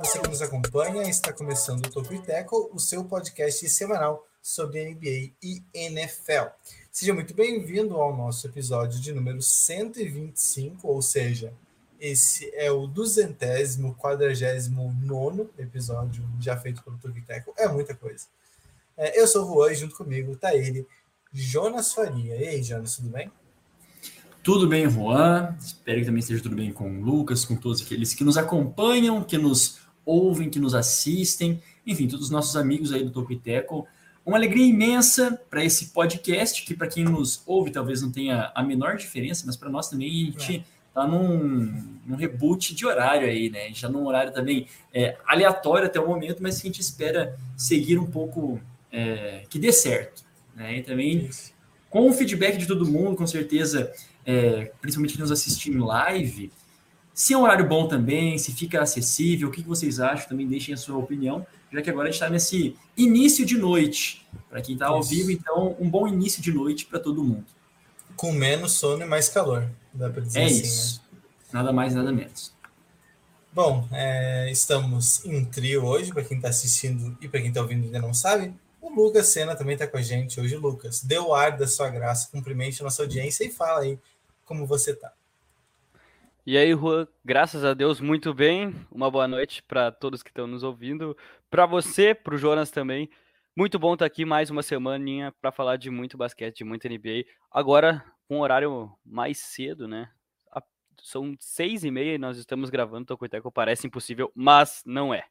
Você que nos acompanha, está começando o Tokyo Tackle, o seu podcast semanal sobre NBA e NFL. Seja muito bem-vindo ao nosso episódio de número 125, ou seja, esse é o duzentésimo, quadragésimo nono episódio já feito pelo Tackle. É muita coisa. É, eu sou o Juan e junto comigo tá ele, Jonas Faria. E aí, Jonas, tudo bem? Tudo bem, Juan. Espero que também esteja tudo bem com o Lucas, com todos aqueles que nos acompanham, que nos ouvem, que nos assistem, enfim, todos os nossos amigos aí do Topiteco. Uma alegria imensa para esse podcast, que para quem nos ouve talvez não tenha a menor diferença, mas para nós também a gente está num, num, reboot de horário aí, né? Já num horário também é, aleatório até o momento, mas que a gente espera seguir um pouco é, que dê certo. Né? E também, com o feedback de todo mundo, com certeza, é, principalmente nos assistindo em live, se é um horário bom também, se fica acessível, o que vocês acham, também deixem a sua opinião, já que agora a gente está nesse início de noite. Para quem está ao vivo, então, um bom início de noite para todo mundo. Com menos sono e mais calor, dá para dizer é assim. Isso. Né? Nada mais, nada menos. Bom, é, estamos em trio hoje, para quem está assistindo e para quem está ouvindo ainda não sabe. O Lucas Sena também está com a gente hoje. Lucas, dê o ar da sua graça, cumprimente a nossa audiência e fala aí como você está. E aí, Juan, graças a Deus, muito bem. Uma boa noite para todos que estão nos ouvindo. Para você, para o Jonas também. Muito bom estar tá aqui mais uma semaninha para falar de muito basquete, de muito NBA. Agora, com um horário mais cedo, né? São seis e meia e nós estamos gravando Tocoiteco. Parece impossível, mas não é.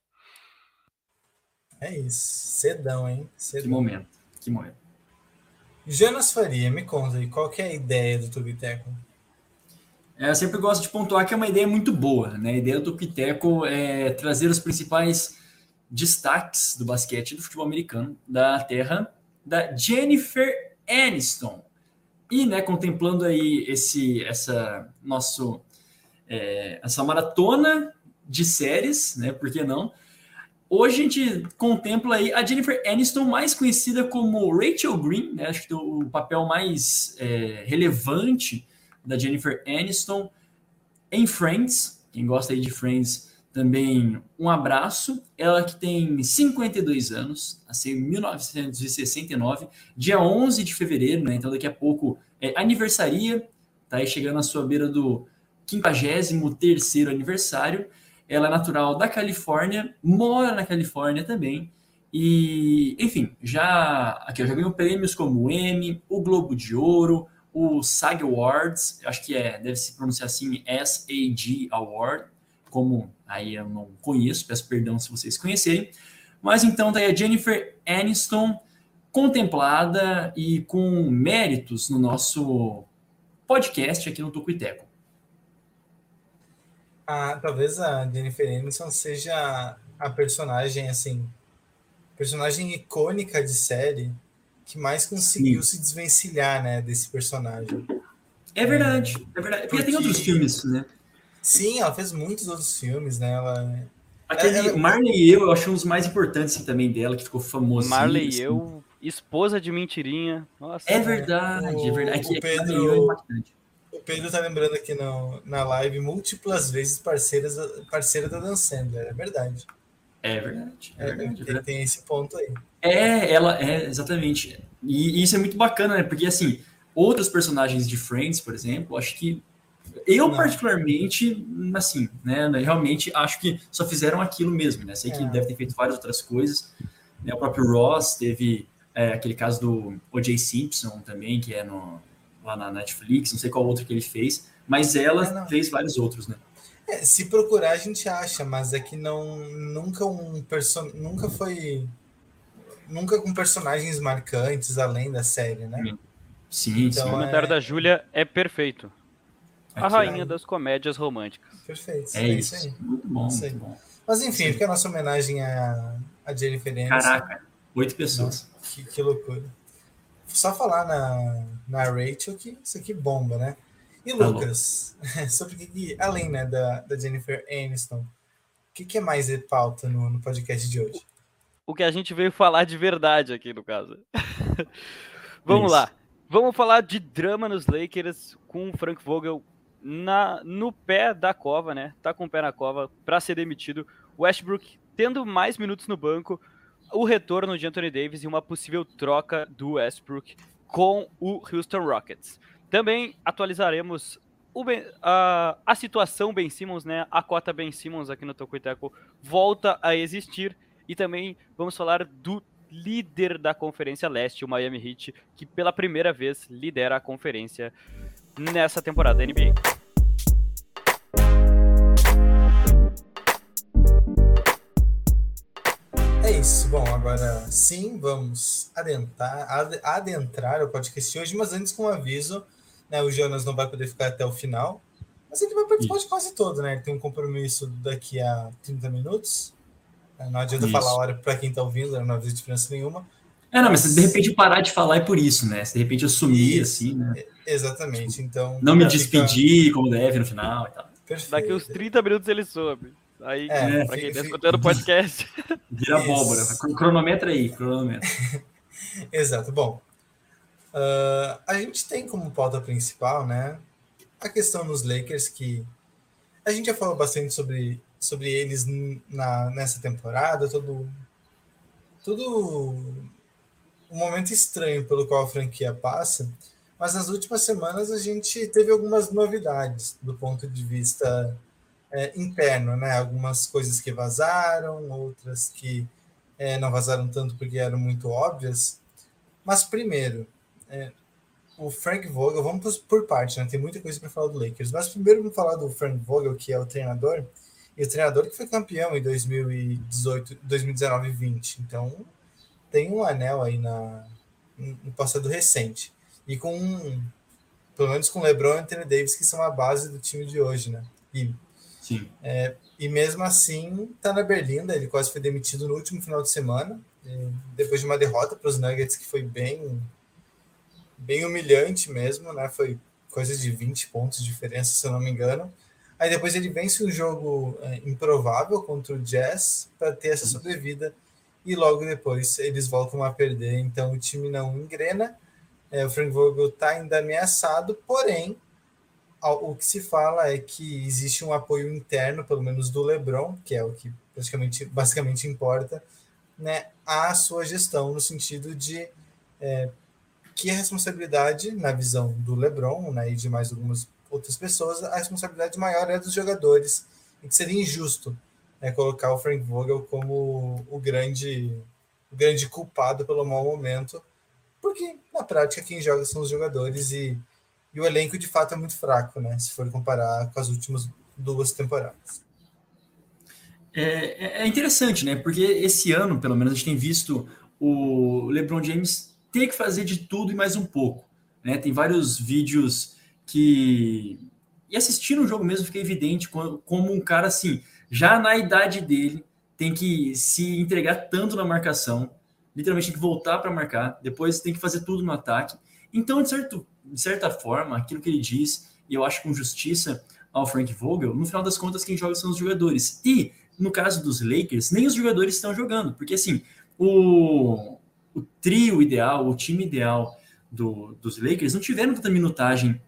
É isso. Cedão, hein? Cedão. Que momento. Que momento. Jonas Faria, me conta aí, qual que é a ideia do Tubiteco? É, eu sempre gosto de pontuar que é uma ideia muito boa, né? A ideia do Tubiteco é trazer os principais destaques do basquete do futebol americano da terra da Jennifer Aniston. E, né, contemplando aí esse, essa nosso, é, essa maratona de séries, né? Por que não? Hoje a gente contempla aí a Jennifer Aniston, mais conhecida como Rachel Green, né? acho que o papel mais é, relevante da Jennifer Aniston em Friends. Quem gosta aí de Friends também um abraço. Ela que tem 52 anos, nasceu em 1969, dia 11 de fevereiro, né? Então daqui a pouco é aniversaria, tá aí chegando à sua beira do 53º aniversário. Ela é natural da Califórnia, mora na Califórnia também. E, enfim, já aqui já ganhou prêmios como o Emmy, o Globo de Ouro, o SAG Awards, acho que é, deve se pronunciar assim, SAG Award, como aí eu não conheço, peço perdão se vocês conhecerem. Mas então tá aí a Jennifer Aniston contemplada e com méritos no nosso podcast aqui no Tucuiteco a, talvez a Jennifer Aniston seja a personagem, assim, personagem icônica de série que mais conseguiu Sim. se desvencilhar, né, desse personagem. É verdade, é, é verdade. Porque, porque, tem outros filmes, né? Sim, ela fez muitos outros filmes, né? Ela, Aquele ela, Marley e eu, eu acho um dos mais importantes assim, também dela, que ficou famoso. Marley e eu, esposa de mentirinha. Nossa, é verdade, o, é verdade. o Pedro, o Pedro tá lembrando aqui no, na live múltiplas vezes parceiras, parceira da Dan Sandler, é verdade. É verdade. É, verdade, é verdade. Tem esse ponto aí. É, ela é, exatamente. E, e, isso é muito bacana, né? Porque, assim, outros personagens de Friends, por exemplo, acho que. Eu, Não. particularmente, assim, né? Realmente acho que só fizeram aquilo mesmo, né? Sei que é. deve ter feito várias outras coisas. Né? O próprio Ross teve é, aquele caso do O.J. Simpson também, que é no, lá na Netflix, não sei qual outro que ele fez, mas ela fez vários outros, né? É, se procurar a gente acha, mas é que não nunca um person, nunca foi nunca com personagens marcantes além da série, né? Sim, então, sim. O comentário é... da Júlia é perfeito. A Aqui, rainha é... das comédias românticas. Perfeito. É, é isso. Aí. Muito bom, muito bom. Mas enfim, fica a nossa homenagem a, a Jennifer Aniston. Caraca. Oito pessoas. Que, que loucura. Só falar na, na Rachel que isso aqui bomba, né? E Tá Lucas, sobre o que, que- além né, da, da Jennifer Aniston, o que, que é mais de pauta no, no podcast de hoje? O que a gente veio falar de verdade aqui, no caso. Vamos Isso. lá. Vamos falar de drama nos Lakers com o Frank Vogel na, no pé da cova, né? Tá com o pé na cova para ser demitido. Westbrook tendo mais minutos no banco, o retorno de Anthony Davis e uma possível troca do Westbrook com o Houston Rockets. Também atualizaremos o Ben- a, a situação Ben Simmons, né? A cota Ben Simmons aqui no Tocoiteco volta a existir. E também vamos falar do líder da Conferência Leste, o Miami Heat, que pela primeira vez lidera a conferência nessa temporada da NBA. É isso. Bom, agora sim, vamos adentrar, ad- adentrar o podcast hoje, mas antes com um aviso, né, o Jonas não vai poder ficar até o final, mas ele vai participar de quase todo, né? Ele tem um compromisso daqui a 30 minutos. Né, Não adianta Isso. falar a hora para quem está ouvindo, né, não faz diferença nenhuma. É, não, mas se de repente parar de falar é por isso, né? Se de repente eu sumir, Isso. assim, né? Exatamente. Então. Não me fica despedir como deve no final e tal. Perfeito. Daqui uns 30 minutos ele soube. Aí, É, pra quem fica- tá escutando o podcast. Vira Isso. abóbora. Cro- Cronometra aí, cronometra. Exato. Bom, ah, a gente tem como pauta principal, né, a questão dos Lakers, que a gente já falou bastante sobre, sobre eles na, nessa temporada, todo, todo um momento estranho pelo qual a franquia passa, mas nas últimas semanas a gente teve algumas novidades do ponto de vista é, interno, né? Algumas coisas que vazaram, outras que é, não vazaram tanto porque eram muito óbvias. Mas primeiro, é, o Frank Vogel, vamos por, por parte, né? Tem muita coisa para falar do Lakers. Mas primeiro vamos falar do Frank Vogel, que é o treinador, e o treinador que foi campeão em 2018, 2019 e 20. Então tem um anel aí na, no passado recente. E com, pelo menos com LeBron e Anthony Davis, que são a base do time de hoje, né? E Sim. e mesmo assim, tá na Berlinda. Ele quase foi demitido no último final de semana, depois de uma derrota para os Nuggets, que foi bem, bem humilhante mesmo, né? Foi coisa de 20 pontos de diferença, se eu não me engano. Aí depois ele vence um jogo eh, improvável contra o Jazz para ter essa sobrevida. E logo depois eles voltam a perder. Então o time não engrena. Eh, o Frank Vogel está ainda ameaçado, porém o que se fala é que existe um apoio interno, pelo menos do LeBron, que é o que praticamente, basicamente importa, né, à sua gestão, no sentido de é, que a responsabilidade, na visão do LeBron né, e de mais algumas outras pessoas, a responsabilidade maior é dos jogadores, e que seria injusto né, colocar o Frank Vogel como o grande, o grande culpado pelo mau momento, porque na prática quem joga são os jogadores e e o elenco, de fato, é muito fraco, né? Se for comparar com as últimas duas temporadas. É, é interessante, né? Porque esse ano, pelo menos, a gente tem visto o LeBron James ter que fazer de tudo e mais um pouco. Né? Tem vários vídeos que. E assistindo o jogo mesmo fica evidente como, um cara assim, já na idade dele, tem que se entregar tanto na marcação, literalmente tem que voltar para marcar, depois tem que fazer tudo no ataque. Então, de, certo, de certa forma, aquilo que ele diz, e eu acho com justiça ao Frank Vogel, no final das contas, quem joga são os jogadores. E, no caso dos Lakers, nem os jogadores estão jogando, porque assim, o, o trio ideal, o time ideal do, dos Lakers não tiveram tanta minutagem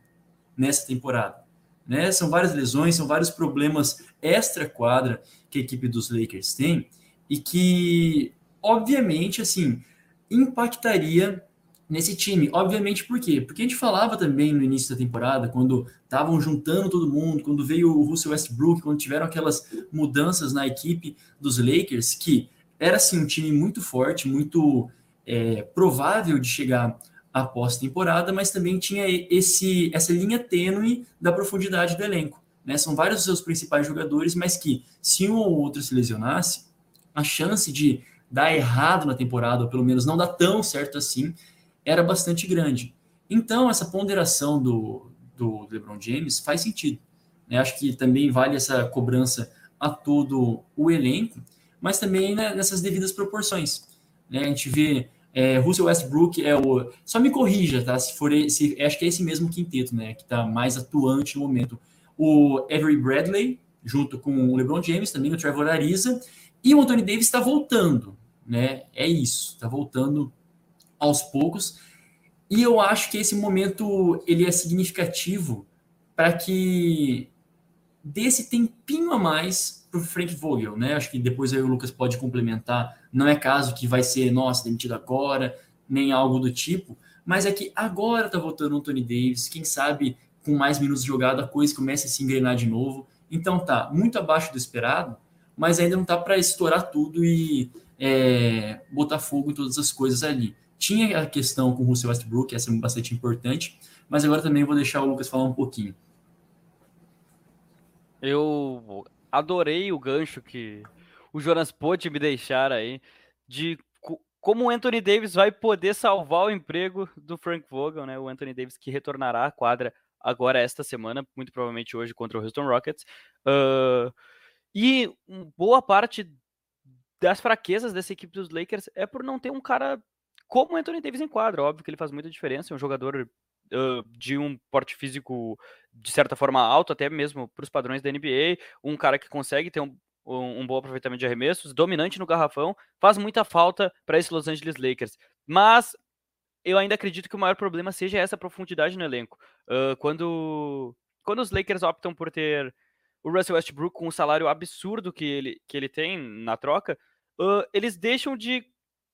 nessa temporada. Né? São várias lesões, são vários problemas extra-quadra que a equipe dos Lakers tem e que, obviamente, assim, impactaria nesse time. Obviamente, por quê? Porque a gente falava também no início da temporada, quando estavam juntando todo mundo, quando veio o Russell Westbrook, quando tiveram aquelas mudanças na equipe dos Lakers, que era assim um time muito forte, muito é, provável de chegar à pós-temporada, mas também tinha esse, essa linha tênue da profundidade do elenco. Né? São vários dos seus principais jogadores, mas que se um ou outro se lesionasse, a chance de dar errado na temporada, ou pelo menos não dar tão certo assim, era bastante grande. Então, essa ponderação do, do LeBron James faz sentido. Né? Acho que também vale essa cobrança a todo o elenco, mas também né, nessas devidas proporções. Né? A gente vê é, Russell Westbrook é o. Só me corrija, tá? Se for esse, acho que é esse mesmo quinteto, né? Que está mais atuante no momento. O Avery Bradley, junto com o LeBron James, também o Trevor Ariza, e o Anthony Davis está voltando, né? É isso, está voltando aos poucos. E eu acho que esse momento ele é significativo para que dê esse tempinho a mais para o Frank Vogel, né? Acho que depois aí o Lucas pode complementar. Não é caso que vai ser, nossa, demitido agora, nem algo do tipo, mas é que agora tá voltando o Anthony Davis, quem sabe com mais minutos de jogada a coisa começa a se engrenar de novo. Então tá muito abaixo do esperado, mas ainda não tá para estourar tudo e é, botar fogo em todas as coisas ali. Tinha a questão com o Russell Westbrook, essa é bastante importante, mas agora também vou deixar o Lucas falar um pouquinho. Eu adorei o gancho que o Jonas pôde me deixar aí de como o Anthony Davis vai poder salvar o emprego do Frank Vogel, né? O Anthony Davis que retornará à quadra agora esta semana, muito provavelmente hoje contra o Houston Rockets. Uh, e boa parte das fraquezas dessa equipe dos Lakers é por não ter um cara como o Anthony Davis em quadra. Óbvio que ele faz muita diferença, é um jogador uh, de um porte físico de certa forma alto, até mesmo para os padrões da NBA, um cara que consegue ter um, um, um, bom aproveitamento de arremessos, dominante no garrafão, faz muita falta para esse Los Angeles Lakers. Mas eu ainda acredito que o maior problema seja essa profundidade no elenco. Uh, quando, quando os Lakers optam por ter o Russell Westbrook com o salário absurdo que ele, que ele tem na troca, uh, eles deixam de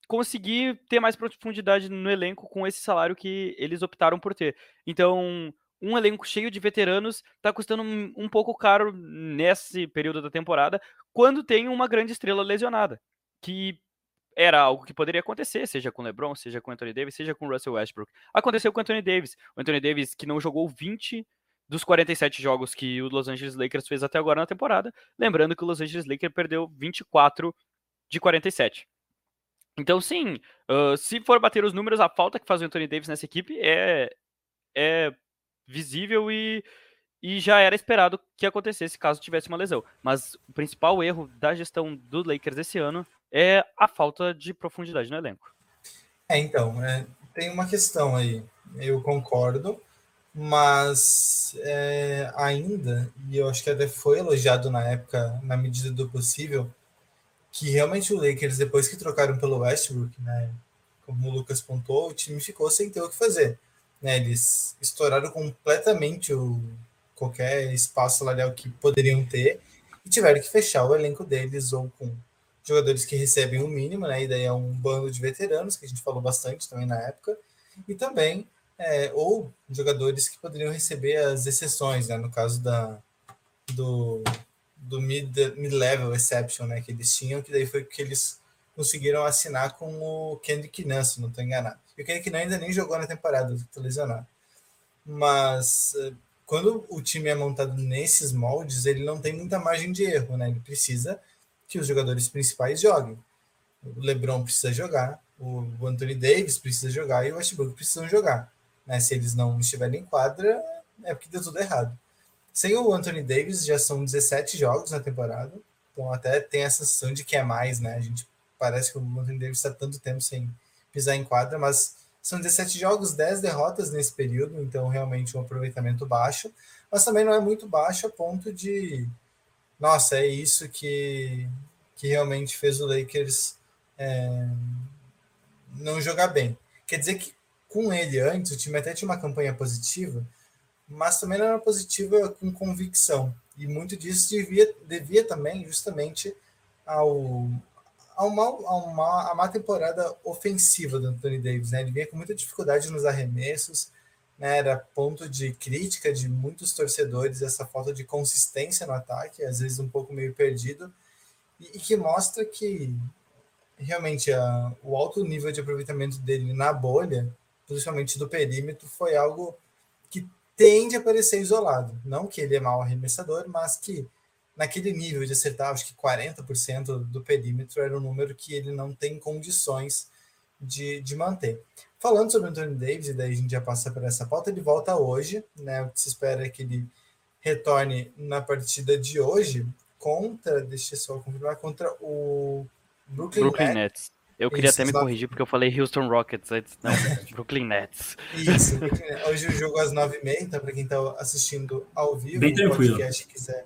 conseguir ter mais profundidade no elenco com esse salário que eles optaram por ter. Então, um elenco cheio de veteranos está custando um, pouco caro nesse período da temporada, quando tem uma grande estrela lesionada, que era algo que poderia acontecer, seja com LeBron, seja com Anthony Davis, seja com Russell Westbrook. Aconteceu com Anthony Davis. O Anthony Davis que não jogou 20 dos 47 jogos que o Los Angeles Lakers fez até agora na temporada, lembrando que o Los Angeles Lakers perdeu 24 de 47. Então, sim, uh, se for bater os números, a falta que faz o Anthony Davis nessa equipe é, é visível e, e já era esperado que acontecesse caso tivesse uma lesão. Mas o principal erro da gestão do Lakers esse ano é a falta de profundidade no elenco. É, então, é, tem uma questão aí. Eu concordo, mas é, ainda, e eu acho que até foi elogiado na época, na medida do possível, que realmente o Lakers, depois que trocaram pelo Westbrook, né, como o Lucas pontou, o time ficou sem ter o que fazer. Né, eles estouraram completamente o, qualquer espaço salarial que poderiam ter e tiveram que fechar o elenco deles ou com jogadores que recebem o mínimo, né, e daí é um bando de veteranos, que a gente falou bastante também na época, e também é, ou jogadores que poderiam receber as exceções, né, no caso da, do do mid-level mid exception, né, que eles tinham, que daí foi que eles conseguiram assinar com o Kendrick Nunn, se não estou enganado. E o Kendrick Nunn ainda nem jogou na temporada, estou lesionado. Mas eh, quando o time é montado nesses moldes, ele não tem muita margem de erro, né? Ele precisa que os jogadores principais joguem. O LeBron precisa jogar, o Anthony Davis precisa jogar e o Westbrook precisam jogar. Né? Se eles não estiverem em quadra, é porque deu tudo errado. Sem o Anthony Davis, já são 17 jogos na temporada. Então até tem essa sensação de que é mais, né? A gente parece que o Anthony Davis está tanto tempo sem pisar em quadra, mas são 17 jogos, 10 derrotas nesse período, então realmente um aproveitamento baixo, mas também não é muito baixo a ponto de nossa, é isso que, que realmente fez o Lakers é, não jogar bem. Quer dizer que com ele antes, o time até tinha uma campanha positiva, mas também não era positiva com convicção. E muito disso devia, devia também justamente ao, ao mal, ao mal, a má temporada ofensiva do Anthony Davis. Né? Ele vinha com muita dificuldade nos arremessos, né? era ponto de crítica de muitos torcedores essa falta de consistência no ataque, às vezes um pouco meio perdido, e, e que mostra que realmente a, o alto nível de aproveitamento dele na bolha, principalmente do perímetro, foi algo que tende a parecer isolado. Não que ele é mau arremessador, mas que naquele nível de acertar, acho que 40% do perímetro era um número que ele não tem condições de, de manter. Falando sobre o Anthony Davis, e daí a gente já passa por essa pauta, ele volta hoje, né? O que se espera é que ele retorne na partida de hoje contra, deixa eu só confirmar, contra o Brooklyn, Brooklyn Nets. Nets. Eu queria Isso, até me corrigir porque eu falei Houston Rockets antes. Não, Brooklyn Nets. Isso, hoje o jogo às 9h30, então para quem está assistindo ao vivo, Bem tranquilo. podcast quiser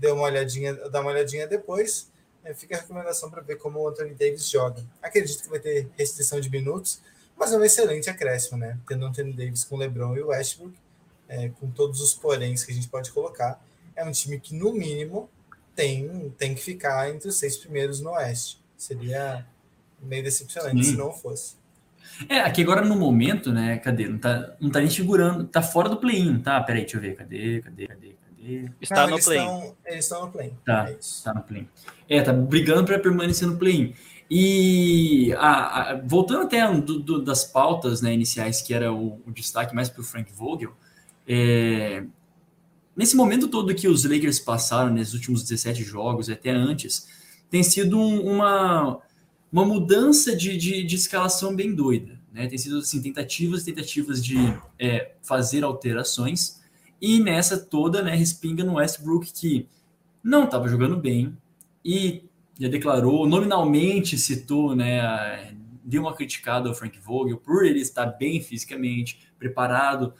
dar uma olhadinha, dar uma olhadinha depois, é, fica a recomendação para ver como o Anthony Davis joga. Acredito que vai ter restrição de minutos, mas é um excelente acréscimo, né? Tendo Anthony Davis com LeBron e o Westbrook, é, com todos os poréns que a gente pode colocar, é um time que, no mínimo, tem, tem que ficar entre os seis primeiros no Oeste. Seria meio decepcionante Sim. se não fosse. É, aqui agora no momento, né? Cadê? Não tá, não tá nem figurando, tá fora do play-in, tá? Peraí, deixa eu ver. Cadê? Cadê? Cadê? Está Não, no play. Estão, eles estão no play. Tá. É. Tá no play. É, tá brigando para permanecer no play-in. E a- a- voltando até do- do- das pautas né, iniciais, que era o, o destaque mais para o Frank Vogel, é, nesse momento todo que os Lakers passaram, nesses últimos 17 jogos, até antes, tem sido um- uma, uma mudança de, de, de escalação bem doida. Né? Tem sido assim, tentativas e tentativas de é, fazer alterações, e nessa toda né, respinga no Westbrook que não estava jogando bem e já declarou, nominalmente citou, né, deu uma criticada ao Frank Vogel por ele estar bem fisicamente, preparado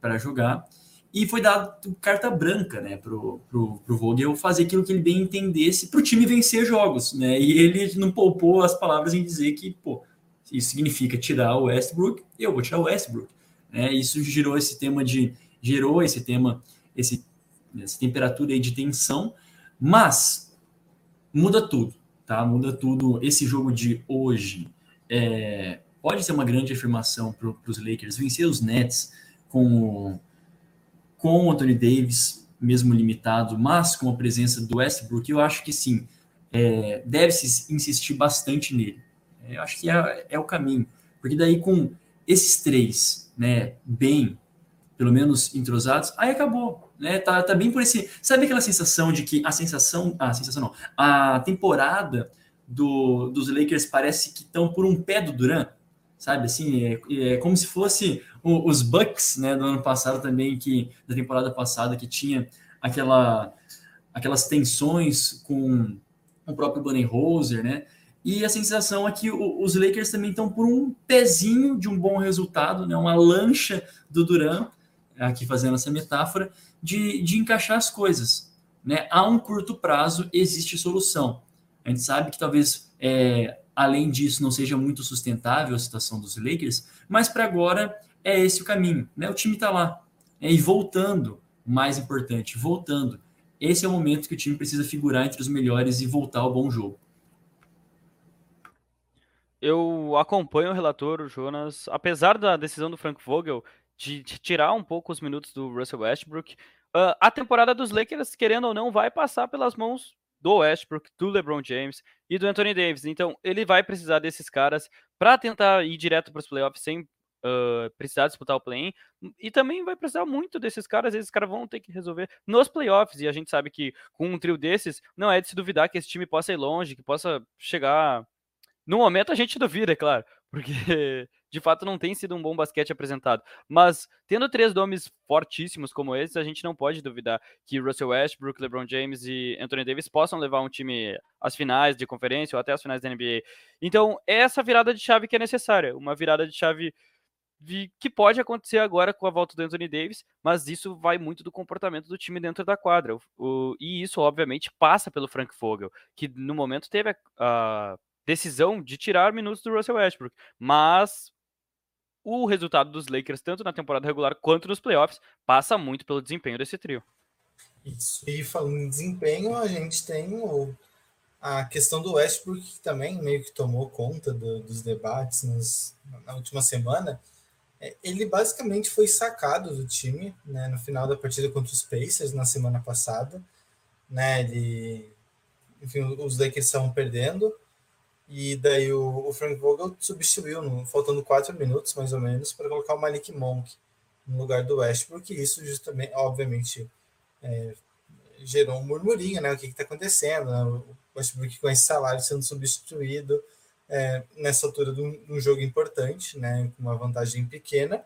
para jogar, e foi dado carta branca né, para o Vogel fazer aquilo que ele bem entendesse para o time vencer jogos. Né, e ele não poupou as palavras em dizer que, pô, isso significa tirar o Westbrook, eu vou tirar o Westbrook. Né, isso gerou esse tema de gerou esse tema, esse, essa temperatura aí de tensão, mas muda tudo, tá? Muda tudo. Esse jogo de hoje é, pode ser uma grande afirmação para os Lakers vencer os Nets com, com o Anthony Davis, mesmo limitado, mas com a presença do Westbrook, eu acho que sim, é, deve-se insistir bastante nele. É, Eu acho que é, é o caminho, porque daí com esses três, né, bem, pelo menos entrosados, aí acabou, né? Tá, tá bem por esse. Sabe aquela sensação de que a sensação, a sensação não, a temporada do, dos Lakers parece que estão por um pé do Duran, sabe? Assim, é, é como se fosse o- os Bucks, né, do ano passado também, que da temporada passada que tinha aquela aquelas tensões com o próprio Budenholzer, né? E a sensação é que os Lakers também estão por um pezinho de um bom resultado, né? Uma lancha do Duran, aqui fazendo essa metáfora, de, de encaixar as coisas. Né? A um curto prazo existe solução. A gente sabe que talvez, é, além disso, não seja muito sustentável a situação dos Lakers, mas para agora é esse o caminho. Né? O time está lá. né? E voltando, mais importante, voltando. Esse é o momento que o time precisa figurar entre os melhores e voltar ao bom jogo. Eu acompanho o relator, o Jonas, apesar da decisão do Frank Vogel de, de tirar um pouco os minutos do Russell Westbrook, ah, a temporada dos Lakers, querendo ou não, vai passar pelas mãos do Westbrook, do LeBron James e do Anthony Davis. Então, ele vai precisar desses caras para tentar ir direto para os playoffs sem ah, precisar disputar o play-in. E também vai precisar muito desses caras, esses caras vão ter que resolver nos playoffs. E a gente sabe que com um trio desses, não é de se duvidar que esse time possa ir longe, que possa chegar no momento a gente duvida, é claro, porque de fato não tem sido um bom basquete apresentado. Mas tendo três nomes fortíssimos como esses, a gente não pode duvidar que Russell Westbrook, LeBron James e Anthony Davis possam levar um time às finais de conferência ou até às finais da NBA. Então, é essa virada de chave que é necessária, uma virada de chave que pode acontecer agora com a volta do Anthony Davis, mas isso vai muito do comportamento do time dentro da quadra. O- e isso, obviamente, passa pelo Frank Vogel, que no momento teve a, a decisão de tirar minutos do Russell Westbrook, mas o resultado dos Lakers, tanto na temporada regular quanto nos playoffs, passa muito pelo desempenho desse trio. Isso. E falando em desempenho, a gente tem o, a questão do Westbrook, que também meio que tomou conta do- dos debates nos- na última semana. É, Ele basicamente foi sacado do time né, no final da partida contra os Pacers na semana passada. Né, ele, enfim, os Lakers estavam perdendo. E daí o, o Frank Vogel substituiu, no- faltando quatro minutos mais ou menos, para colocar o Malik Monk no lugar do Westbrook. E isso justamente, obviamente, gerou um murmurinho, né? O que está acontecendo? Né? O Westbrook com esse salário sendo substituído é, nessa altura de um, um jogo importante, né? Com uma vantagem pequena.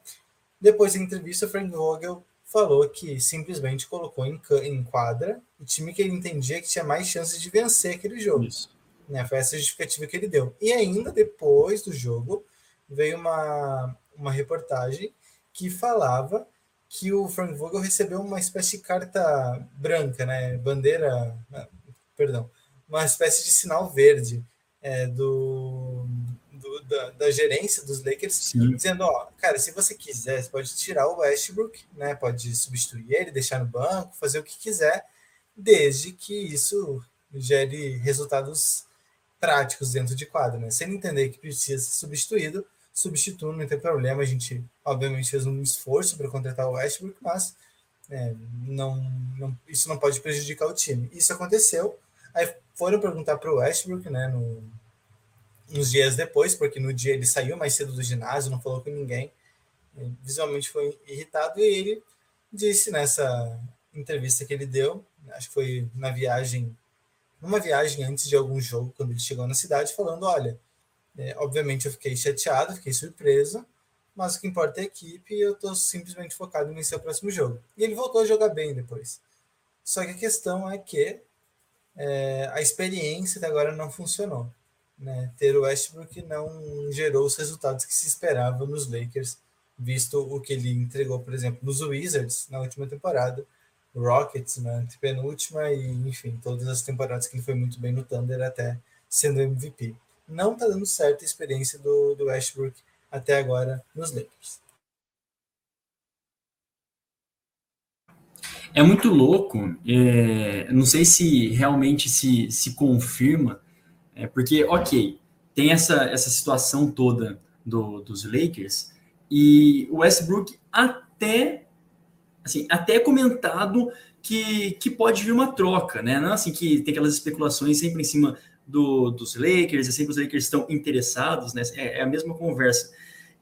Depois da entrevista, o Frank Vogel falou que simplesmente colocou em, em quadra o time que ele entendia que tinha mais chances de vencer aquele jogo. Isso. Né? Foi essa justificativa que ele deu. E ainda depois do jogo, veio uma, uma reportagem que falava que o Frank Vogel recebeu uma espécie de carta branca, né? Bandeira, perdão, uma espécie de sinal verde é, do, do da, da, gerência dos Lakers, Sim. dizendo, ó, cara, se você quiser, você pode tirar o Westbrook, né? Pode substituir ele, deixar no banco, fazer o que quiser, desde que isso gere resultados práticos dentro de quadro, né? Sem entender que precisa ser substituído, substitui, não tem problema. A gente, obviamente, fez um esforço para contratar o Westbrook, mas é, não, não, isso não pode prejudicar o time. Isso aconteceu. Aí foram perguntar para o Westbrook, né, no, uns dias depois, porque no dia ele saiu mais cedo do ginásio, não falou com ninguém, visualmente foi irritado e ele disse nessa entrevista que ele deu, acho que foi na viagem, numa viagem antes de algum jogo, quando ele chegou na cidade, falando: olha, é, obviamente eu fiquei chateado, fiquei surpreso, mas o que importa é a equipe e eu estou simplesmente focado em vencer o próximo jogo. E ele voltou a jogar bem depois. Só que a questão é que é, a experiência até agora não funcionou. Né? Ter o Westbrook não gerou os resultados que se esperava nos Lakers, visto o que ele entregou, por exemplo, nos Wizards na última temporada, Rockets na penúltima e, enfim, todas as temporadas que ele foi muito bem no Thunder até sendo MVP não está dando certo a experiência do, do Westbrook até agora nos Lakers. É muito louco, é, não sei se realmente se, se confirma, é, porque, ok, tem essa, essa situação toda do, dos Lakers, e o Westbrook até, assim, até comentado que, que pode vir uma troca, né? Não assim que tem aquelas especulações sempre em cima do, dos Lakers, é sempre os Lakers estão interessados, né? É, é, a mesma conversa.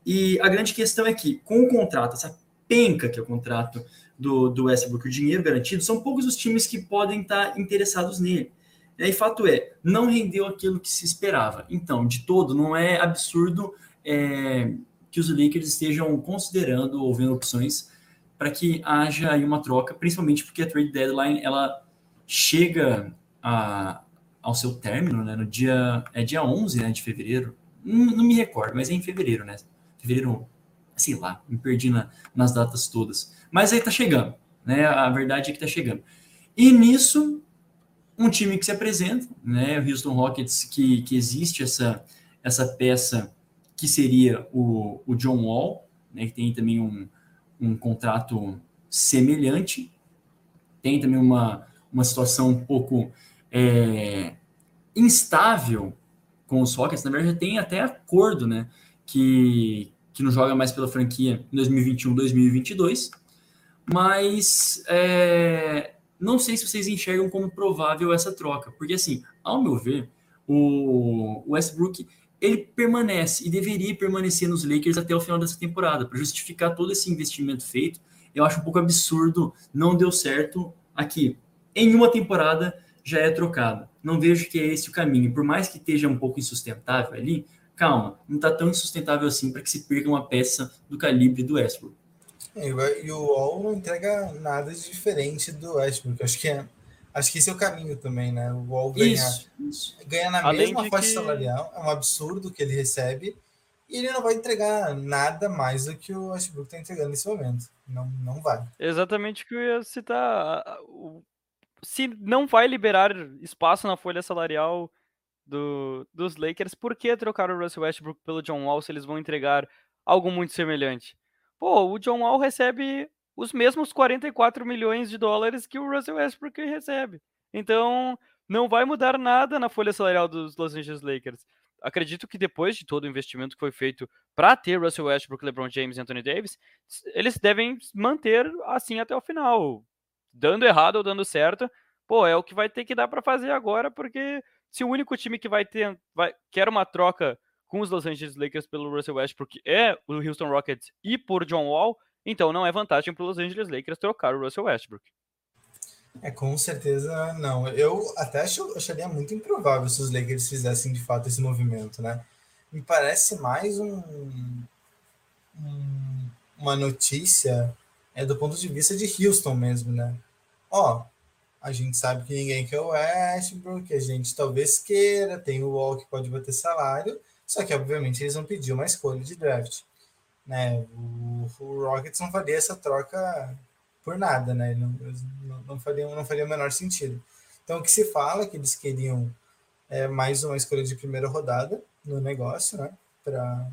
E a grande questão é que, com o contrato, essa penca que é o contrato do, do Westbrook, o dinheiro garantido, são poucos os times que podem estar interessados nele. E fato é, não rendeu aquilo que se esperava. Então, de todo, não é absurdo é, que os Lakers estejam considerando ou vendo opções para que haja aí uma troca, principalmente porque a trade deadline ela chega a, ao seu término, né, no dia, é dia 11 né, de fevereiro, não, não, me recordo, mas é em fevereiro, né, fevereiro, sei lá, me perdi na, nas datas todas, mas aí tá chegando, né, a verdade é que tá chegando. E nisso, um time que se apresenta, né, o Houston Rockets, que, que existe essa, essa peça que seria o, o John Wall, né, que tem também um, um contrato semelhante, tem também uma, uma situação um pouco é, instável com os Rockets, na verdade tem até acordo, né, que, que não joga mais pela franquia em 2021, 2022, mas é, não sei se vocês enxergam como provável essa troca, porque assim, ao meu ver, o Westbrook ele permanece e deveria permanecer nos Lakers até o final dessa temporada, para justificar todo esse investimento feito. Eu acho um pouco absurdo, não deu certo aqui. Em uma temporada, já é trocado. Não vejo que é esse o caminho. Por mais que esteja um pouco insustentável ali, calma, não está tão insustentável assim para que se perca uma peça do calibre do Westbrook. É, e o Wall não entrega nada de diferente do Westbrook. Acho que é, acho que esse é o caminho também, né? O Wall ganha, isso, isso. ganha na Além mesma faixa que... salarial, é um absurdo que ele recebe, e ele não vai entregar nada mais do que o Westbrook está entregando nesse momento. Não, não vai. Exatamente o que eu ia citar. Se não vai liberar espaço na folha salarial do, dos Lakers, por que trocar o Russell Westbrook pelo John Wall se eles vão entregar algo muito semelhante? Pô, o John Wall recebe os mesmos 44 milhões de dólares que o Russell Westbrook recebe. Então, não vai mudar nada na folha salarial dos Los Angeles Lakers. Acredito que depois de todo o investimento que foi feito para ter Russell Westbrook, LeBron James e Anthony Davis, eles devem manter assim até o final dando errado ou dando certo, pô, é o que vai ter que dar para fazer agora, porque se o único time que vai ter, vai, quer uma troca com os Los Angeles Lakers pelo Russell Westbrook é o Houston Rockets e por John Wall, então não é vantagem para os Los Angeles Lakers trocar o Russell Westbrook. É, com certeza não. Eu até acho, acharia muito improvável se os Lakers fizessem de fato esse movimento, né? Me parece mais um, um uma notícia é do ponto de vista de Houston mesmo, né? Ó, a gente sabe que ninguém quer o Westbrook, a gente talvez queira, tem o Wall que pode bater salário, só que obviamente eles vão pedir uma escolha de draft. Né? O, o Rockets não faria essa troca por nada, né? Não, não, não, faria, não faria o menor sentido. Então o que se fala é que eles queriam é, mais uma escolha de primeira rodada no negócio, né? Para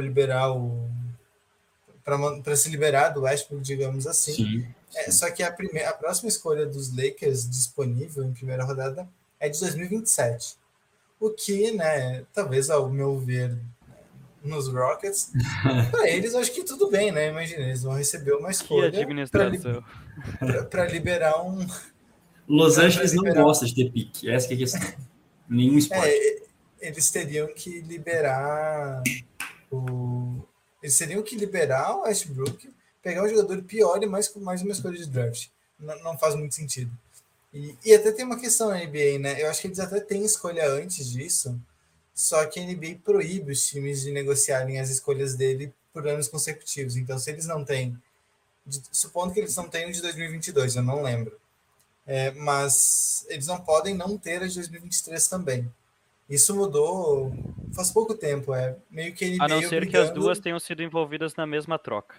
liberar o. Para se liberar do Westbrook, digamos assim. Sim. É, só que a, primeira, a próxima escolha dos Lakers disponível em primeira rodada é de 2027. O que, né, talvez ao meu ver, nos Rockets, para eles acho que tudo bem, né? Imagina, eles vão receber uma escolha para li liberar um. Los Angeles não gosta de ter pique, essa é a questão. Nenhum esporte. É, eles teriam que liberar o. Eles teriam que liberar o Westbrook pegar um jogador pior e mais, mais uma escolha de draft. Não, não faz muito sentido. E, e, até tem uma questão na NBA, né? Eu acho que eles até têm escolha antes disso, só que a NBA proíbe os times de negociarem as escolhas dele por anos consecutivos. Então, se eles não têm, supondo que eles não tenham de 2022, eu não lembro, é, mas eles não podem não ter a de 2023 também. Isso mudou faz pouco tempo, é meio que a não ser que as duas tenham sido envolvidas na mesma troca.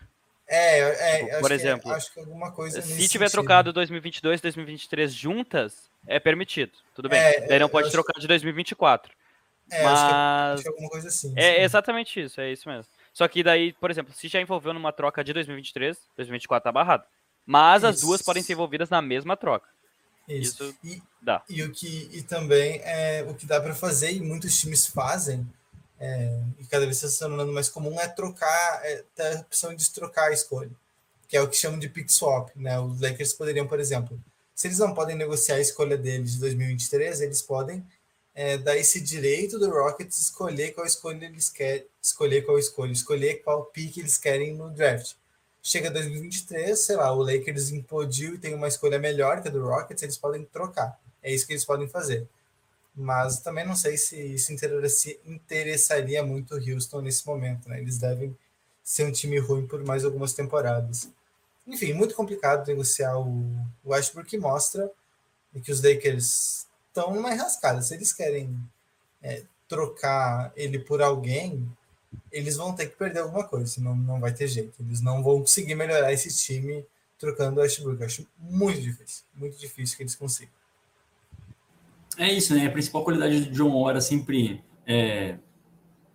É, é tipo, por exemplo, que, acho que alguma coisa. Se tiver sentido. trocado 2022 e 2023 juntas, é permitido. Tudo bem. É, Daí não pode trocar que... de 2024. É, mas... acho que, é alguma coisa assim. É sim. exatamente isso, é isso mesmo. Só que daí, por exemplo, se já envolveu numa troca de 2023, 2024 tá barrado. Mas isso. as duas podem ser envolvidas na mesma troca. Isso, isso e, dá. E o que e também é o que dá para fazer e muitos times fazem é, e cada vez está se tornando mais comum, é trocar, é, ter a opção de trocar a escolha, que é o que chamam de pick swap. Né? Os Lakers poderiam, por exemplo, se eles não podem negociar a escolha deles de 2023, eles podem é, dar esse direito do Rockets escolher qual escolha eles querem, escolher qual escolha, escolher qual pick eles querem no draft. Chega 2023, sei lá, o Lakers implodiu e tem uma escolha melhor que a do Rockets, eles podem trocar. É isso que eles podem fazer mas também não sei se isso interessaria muito o Houston nesse momento, né? Eles devem ser um time ruim por mais algumas temporadas. Enfim, muito complicado negociar o Westbrook mostra que os Lakers estão numa enrascada. Se eles querem é, trocar ele por alguém, eles vão ter que perder alguma coisa, senão não vai ter jeito. Eles não vão conseguir melhorar esse time trocando o Westbrook. Eu acho muito difícil, muito difícil que eles consigam. É isso, né? A principal qualidade de John Wall era sempre é,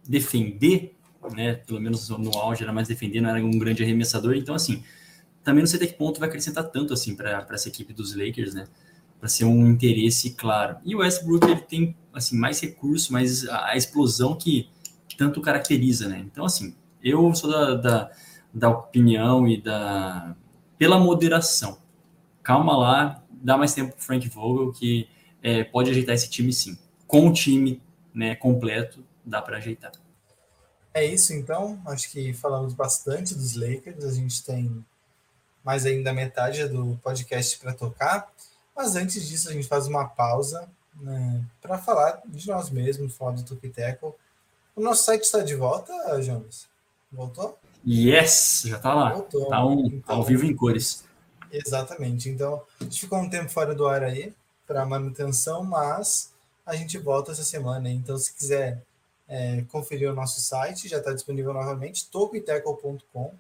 defender, né? Pelo menos no auge era mais defender, não era um grande arremessador. Então, assim, também não sei até que ponto vai acrescentar tanto assim para essa equipe dos Lakers, né? Para ser um interesse claro. E o Westbrook ele tem assim mais recurso, mais a, a explosão que, que, tanto caracteriza, né? Então, assim, eu sou da, da, da opinião e da pela moderação. Calma lá, dá mais tempo para Frank Vogel que é, pode ajeitar esse time sim. Com o time né, completo, dá para ajeitar. É isso então. Acho que falamos bastante dos Lakers. A gente tem mais ainda metade do podcast para tocar. Mas antes disso, a gente faz uma pausa né, para falar de nós mesmos, falar do Tupiteco. O nosso site está de volta, Jonas? Voltou? Yes, já está lá. Voltou. Tá um, então, ao vivo em cores. Exatamente. Então, a gente ficou um tempo fora do ar aí, para manutenção, mas a gente volta essa semana. Então, se quiser é, conferir o nosso site, já está disponível novamente, topiteco.com.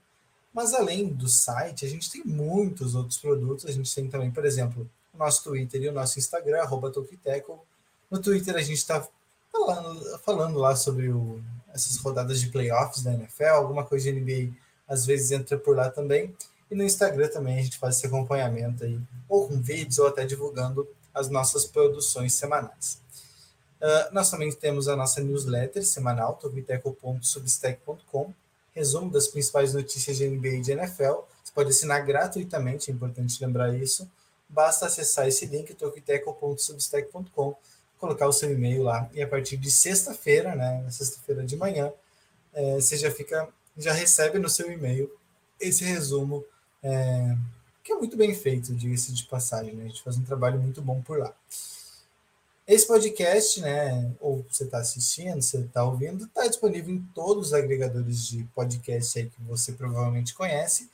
Mas além do site, a gente tem muitos outros produtos. A gente tem também, por exemplo, nosso Twitter e o nosso Instagram, arroba Topiteco. No Twitter a gente está falando, falando lá sobre o, essas rodadas de playoffs da NFL, alguma coisa de NBA às vezes entra por lá também. E no Instagram também a gente faz esse acompanhamento aí, ou com vídeos, ou até divulgando as nossas produções semanais. Uh, nós também temos a nossa newsletter semanal, tobiteco.substack.com, resumo das principais notícias de NBA e de NFL. Você pode assinar gratuitamente, é importante lembrar isso. Basta acessar esse link, tokiteco.substack.com, colocar o seu e-mail lá e a partir de sexta-feira, né, sexta-feira de manhã, é, você já fica, já recebe no seu e-mail esse resumo é, que é muito bem feito, diga-se de passagem, né? A gente faz um trabalho muito bom por lá. Esse podcast, né, ou você está assistindo, você está ouvindo, está disponível em todos os agregadores de podcast aí que você provavelmente conhece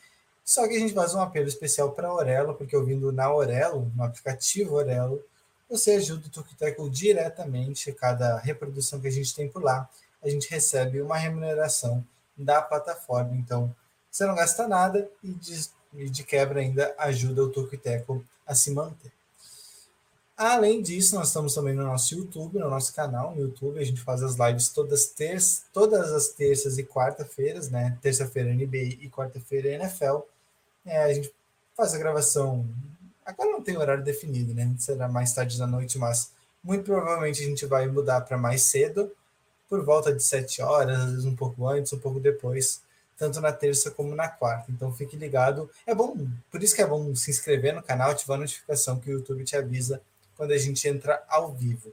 Só que a gente faz um apelo especial para a Aurelo, porque ouvindo na Aurelo, no aplicativo Aurelo, você ajuda o Tukiteco diretamente. Cada reprodução que a gente tem por lá, a gente recebe uma remuneração da plataforma. Então, você não gasta nada e de, e de quebra ainda ajuda o Tukiteco a se manter. Além disso, nós estamos também no nosso YouTube, no nosso canal no YouTube. A gente faz as lives todas, terças, todas as terças e quarta-feiras, né? Terça-feira NBA e quarta-feira NFL. É, a gente faz a gravação. Agora não tem horário definido, né? Será mais tarde da noite, mas muito provavelmente a gente vai mudar para mais cedo, por volta de 7 horas, às vezes um pouco antes, um pouco depois, tanto na terça como na quarta. Então fique ligado. É bom, por isso que é bom se inscrever no canal, ativar a notificação que o YouTube te avisa quando a gente entra ao vivo.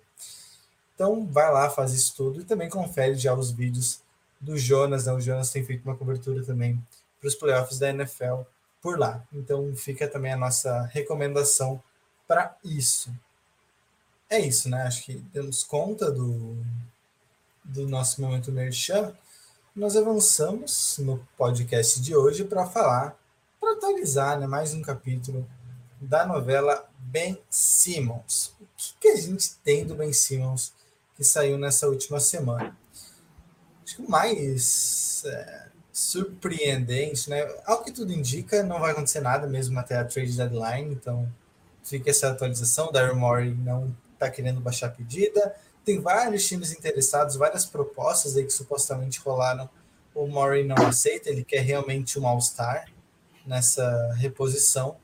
Então, vai lá, faz isso tudo e também confere já os vídeos do Jonas. Né? O Jonas tem feito uma cobertura também para os playoffs da NFL por lá. Então, fica também a nossa recomendação para isso. É isso, né? Acho que demos conta do, do nosso momento merchan. Nós avançamos no podcast de hoje para falar, para atualizar né, mais um capítulo da novela Ben Simmons. O que, que, a gente tem do Ben Simmons que saiu nessa última semana? Acho que o mais é, surpreendente, né? Ao que tudo indica, não vai acontecer nada mesmo até a trade deadline, então fica essa atualização. O Daryl Morey não está querendo baixar a pedida. Tem vários times interessados, várias propostas aí que supostamente rolaram. O Morey não aceita, ele quer realmente um All-Star nessa reposição.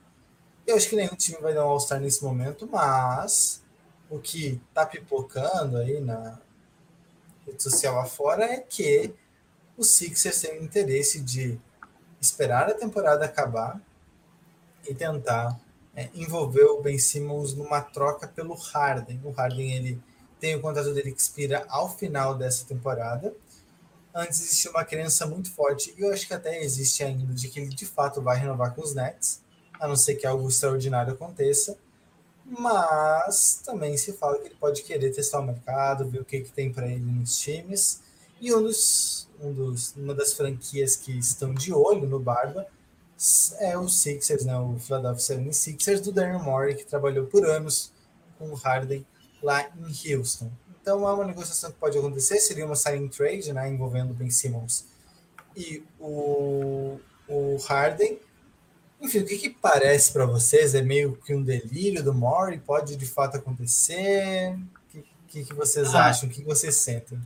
Eu acho que nenhum time vai dar um All-Star nesse momento, mas o que tá pipocando aí na rede social afora é que o Sixers tem o interesse de esperar a temporada acabar e tentar é, envolver o Ben Simmons numa troca pelo Harden. O Harden ele tem o contrato dele que expira ao final dessa temporada. Antes existia uma crença muito forte, e eu acho que até existe ainda, de que ele de fato vai renovar com os Nets a não ser que algo extraordinário aconteça. Mas também se fala que ele pode querer testar o mercado, ver o que, que tem para ele nos times. E um dos, um dos, uma das franquias que estão de olho no Barba é o Sixers, né? o Philadelphia 76ers do Darren Morey, que trabalhou por anos com o Harden lá em Houston. Então é uma negociação que pode acontecer, seria uma signing trade, né, envolvendo o Ben Simmons e o, o Harden, enfim, o que, que parece para vocês? É meio que um delírio do Mori? Pode de fato acontecer? O que, que, que vocês ah. acham? O que vocês sentem?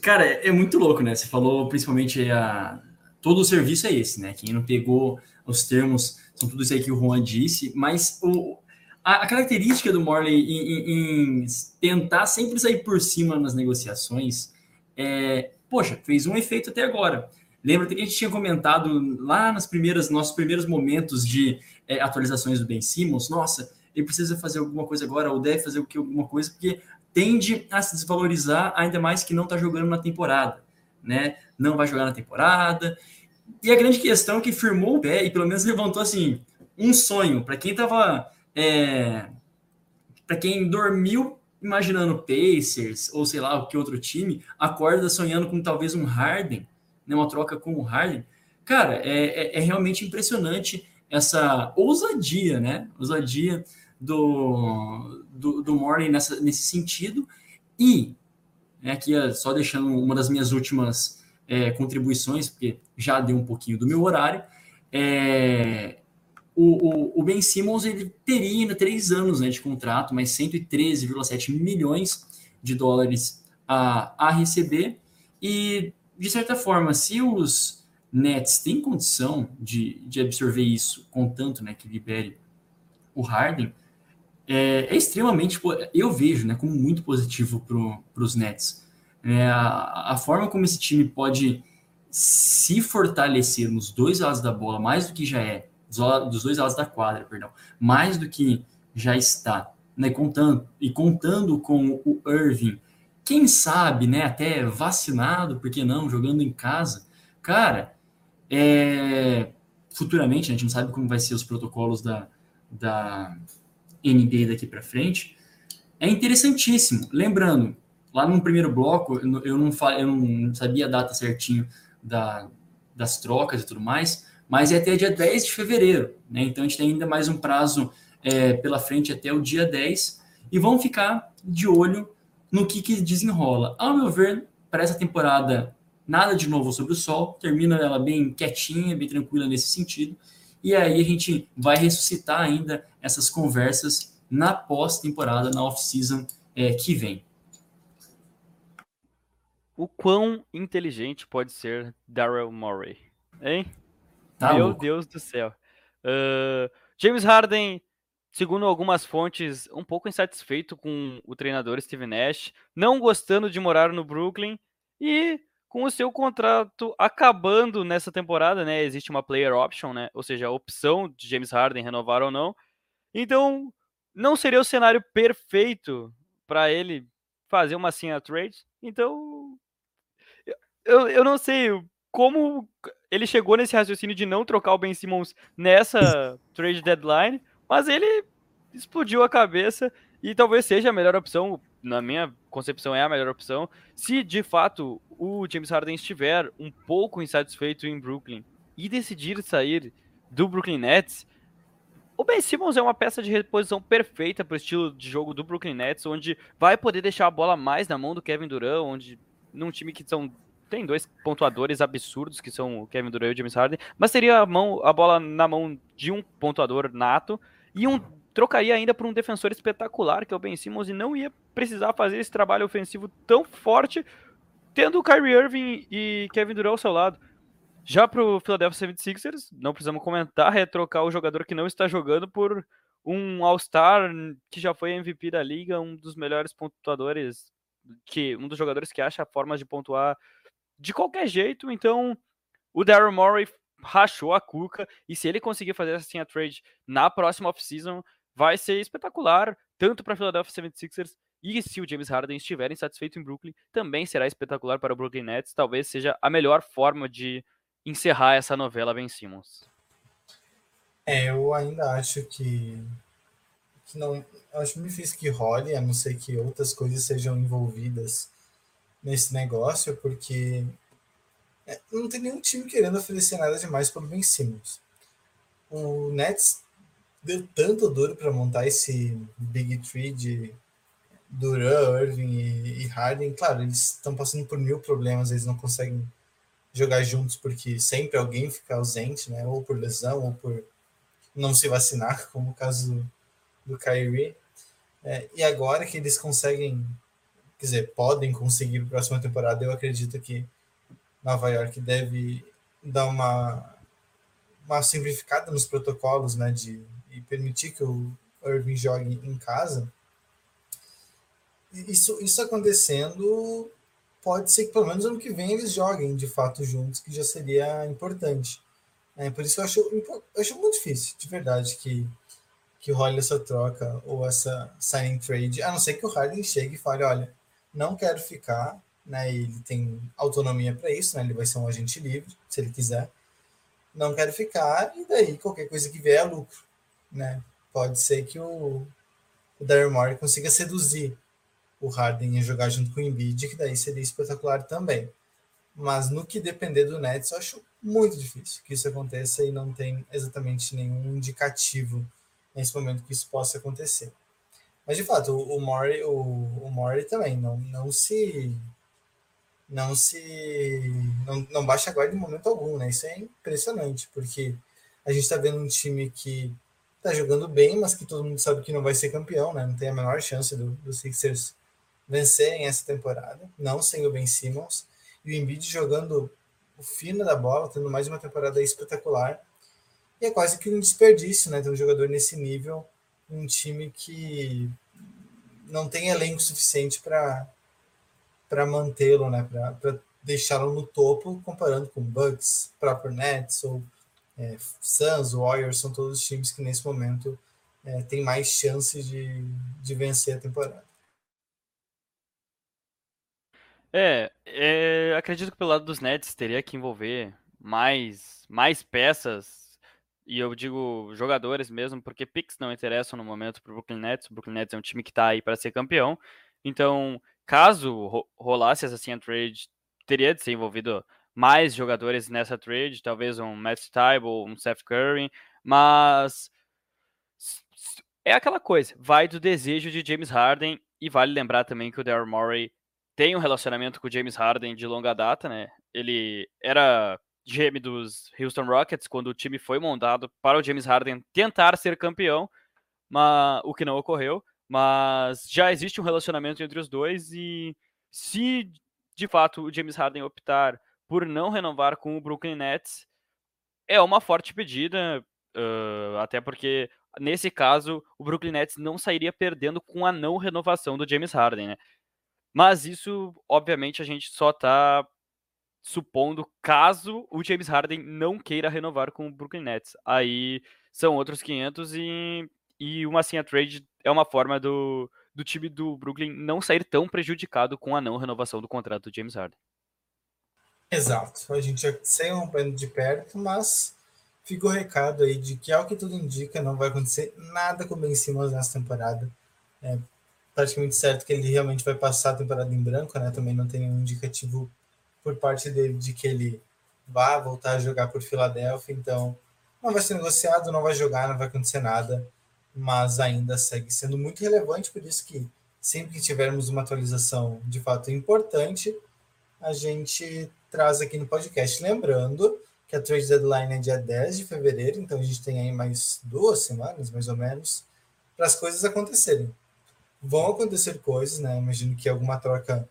Cara, é, é muito louco, né? Você falou principalmente a. Todo o serviço é esse, né? Quem não pegou os termos são tudo isso aí que o Juan disse, mas o, a, a característica do Morley em, em, em, tentar sempre sair por cima nas negociações é, poxa, fez um efeito até agora. Lembra que a gente tinha comentado lá nas primeiras nossos primeiros momentos de é, atualizações do Ben Simmons, nossa, ele precisa fazer alguma coisa agora, ou deve fazer alguma coisa, porque tende a se desvalorizar, ainda mais que não está jogando na temporada, né? Não vai jogar na temporada. E a grande questão é que firmou o pé e pelo menos levantou assim um sonho para quem estava é, para quem dormiu imaginando Pacers ou sei lá o que outro time, acorda sonhando com talvez um Harden né, uma troca com o Harden, cara, é, é, é, realmente impressionante essa ousadia, né? Ousadia do, do, do Morley nessa, nesse sentido. E né, aqui só deixando uma das minhas últimas é, contribuições, porque já deu um pouquinho do meu horário. É, o, o, o, Ben Simmons ele teria ainda três anos né, de contrato, mais 113,7 milhões de dólares a, a receber. E de certa forma, se os Nets têm condição de, de absorver isso, contanto né, que libere o Harden, é, é extremamente, eu vejo né, como muito positivo para os Nets. É, a, a, forma como esse time pode se fortalecer nos dois lados da bola, mais do que já é, dos dois lados da quadra, perdão, mais do que já está, né, contando, e contando com o Irving quem sabe, né, até vacinado, por que não, jogando em casa. Cara, é, futuramente, a gente não sabe como vai ser os protocolos da, da NBA daqui para frente, é interessantíssimo. Lembrando, lá no primeiro bloco, eu não, eu não sabia a data certinho da, das trocas e tudo mais, mas é até dia 10 de fevereiro, né? Então a gente tem ainda mais um prazo é, pela frente até o dia 10 e vamos ficar de olho no que, que desenrola. Ao meu ver, para essa temporada, nada de novo sobre o sol, termina ela bem quietinha, bem tranquila nesse sentido, e aí a gente vai ressuscitar ainda essas conversas na pós-temporada, na off-season é, que vem. O quão inteligente pode ser Daryl Morey, hein? Tá Meu louco. Deus do céu. Uh, James Harden, segundo algumas fontes, um pouco insatisfeito com o treinador Steve Nash, não gostando de morar no Brooklyn e com o seu contrato acabando nessa temporada, né? Existe uma player option, né? Ou seja, a opção de James Harden renovar ou não. Então, não seria o cenário perfeito para ele fazer uma assim trade. Então, eu, eu não sei como ele chegou nesse raciocínio de não trocar o Ben Simmons nessa trade deadline, mas ele explodiu a cabeça e talvez seja a melhor opção, na minha concepção é a melhor opção, se de fato o James Harden estiver um pouco insatisfeito em Brooklyn e decidir sair do Brooklyn Nets, o Ben Simmons é uma peça de reposição perfeita para o estilo de jogo do Brooklyn Nets, onde vai poder deixar a bola mais na mão do Kevin Durant, onde num time que são tem dois pontuadores absurdos, que são o Kevin Durant e o James Harden, mas teria a, mão, a bola na mão de um pontuador nato e um trocaria ainda por um defensor espetacular, que é o Ben Simmons, e não ia precisar fazer esse trabalho ofensivo tão forte, tendo o Kyrie Irving e Kevin Durant ao seu lado. Já para o Philadelphia 76ers, não precisamos comentar, é trocar o jogador que não está jogando por um All-Star que já foi MVP da liga, um dos melhores pontuadores, que um dos jogadores que acha formas de pontuar de qualquer jeito. Então, o Daryl Morey rachou a cuca e se ele conseguir fazer assim a trade na próxima off-season, vai ser espetacular, tanto para a Philadelphia 76ers e se o James Harden estiver insatisfeito em Brooklyn, também será espetacular para o Brooklyn Nets. Talvez seja a melhor forma de encerrar essa novela Ben Simmons. É, eu ainda acho que, que não. Acho difícil que role, a não ser que outras coisas sejam envolvidas nesse negócio, porque é, não tem nenhum time querendo oferecer nada demais para o Ben Simmons. O Nets deu tanto duro para montar esse Big Tree de Durant, Irving e, e Harden. Claro, eles estão passando por mil problemas, eles não conseguem jogar juntos porque sempre alguém fica ausente, né? Ou por lesão, ou por não se vacinar, como o caso do Kyrie. É, e agora que eles conseguem, quer dizer, podem conseguir para a próxima temporada, eu acredito que Nova York deve dar uma, uma simplificada nos protocolos, né? De e permitir que o Irving jogue em casa. Isso, isso acontecendo, pode ser que pelo menos ano que vem eles joguem de fato juntos, que já seria importante. É, por isso que eu acho, eu acho muito difícil, de verdade, que, que role essa troca ou essa signing trade, a não ser que o Harden chegue e fale, olha, não quero ficar, né? Ele tem autonomia para isso, né? Ele vai ser um agente livre, se ele quiser. Não quero ficar, e daí qualquer coisa que vier é lucro, né? Pode ser que o, o Daryl Morey consiga seduzir o Harden a jogar junto com o Embiid, que daí seria espetacular também. Mas no que depender do Nets, eu acho muito difícil que isso aconteça e não tem exatamente nenhum indicativo nesse momento que isso possa acontecer. Mas de fato, o, o o, o também não, não se não se não, não baixa a guarda em momento algum, né? Isso é impressionante, porque a gente está vendo um time que está jogando bem, mas que todo mundo sabe que não vai ser campeão, né? Não tem a menor chance do, do Sixers vencerem essa temporada, não sem o Ben Simmons, e o Embiid jogando o fino da bola, tendo mais uma temporada espetacular. E é quase que um desperdício, né? Ter um jogador nesse nível, um time que não tem elenco suficiente para para mantê-lo, né? Para deixá-lo no topo, comparando com Bucks, próprio Nets ou é, Suns, Warriors, são todos os times que nesse momento é, têm mais chances de, de vencer a temporada. É, é, acredito que pelo lado dos Nets teria que envolver mais, mais peças, e eu digo jogadores mesmo, porque picks não interessam no momento para o Brooklyn Nets. O Brooklyn Nets é um time que está aí para ser campeão. Então, caso rolasse essa assim, trade, teria de ser envolvido mais jogadores nessa trade, talvez um Matt Tybalt, um Seth Curry, mas é aquela coisa, vai do desejo de James Harden e vale lembrar também que o Daryl Morey tem um relacionamento com o James Harden de longa data, né? Ele era GM dos Houston Rockets quando o time foi montado para o James Harden tentar ser campeão, mas o que não ocorreu, mas já existe um relacionamento entre os dois e se de fato o James Harden optar por não renovar com o Brooklyn Nets, é uma forte pedida, uh, até porque nesse caso o Brooklyn Nets não sairia perdendo com a não renovação do James Harden, né? Mas isso, obviamente, a gente só está supondo caso o James Harden não queira renovar com o Brooklyn Nets. Aí são outros 500 e, e uma assim a trade é uma forma do, do time do Brooklyn não sair tão prejudicado com a não renovação do contrato do James Harden. Exato. A gente já segue acompanhando de perto, mas fica o recado aí de que, ao que tudo indica, não vai acontecer nada com o Ben Simmons nessa temporada. É praticamente certo que ele realmente vai passar a temporada em branco, né? Também não tem nenhum indicativo por parte dele de que ele vá voltar a jogar por Filadélfia, então não vai ser negociado, não vai jogar, não vai acontecer nada, mas ainda segue sendo muito relevante, por isso que sempre que tivermos uma atualização de fato importante, a gente traz aqui no podcast. Lembrando que a trade deadline é dia 10 de fevereiro, então a gente tem aí mais duas semanas, mais ou menos, para as coisas acontecerem. Vão acontecer coisas, né? Imagino que alguma troca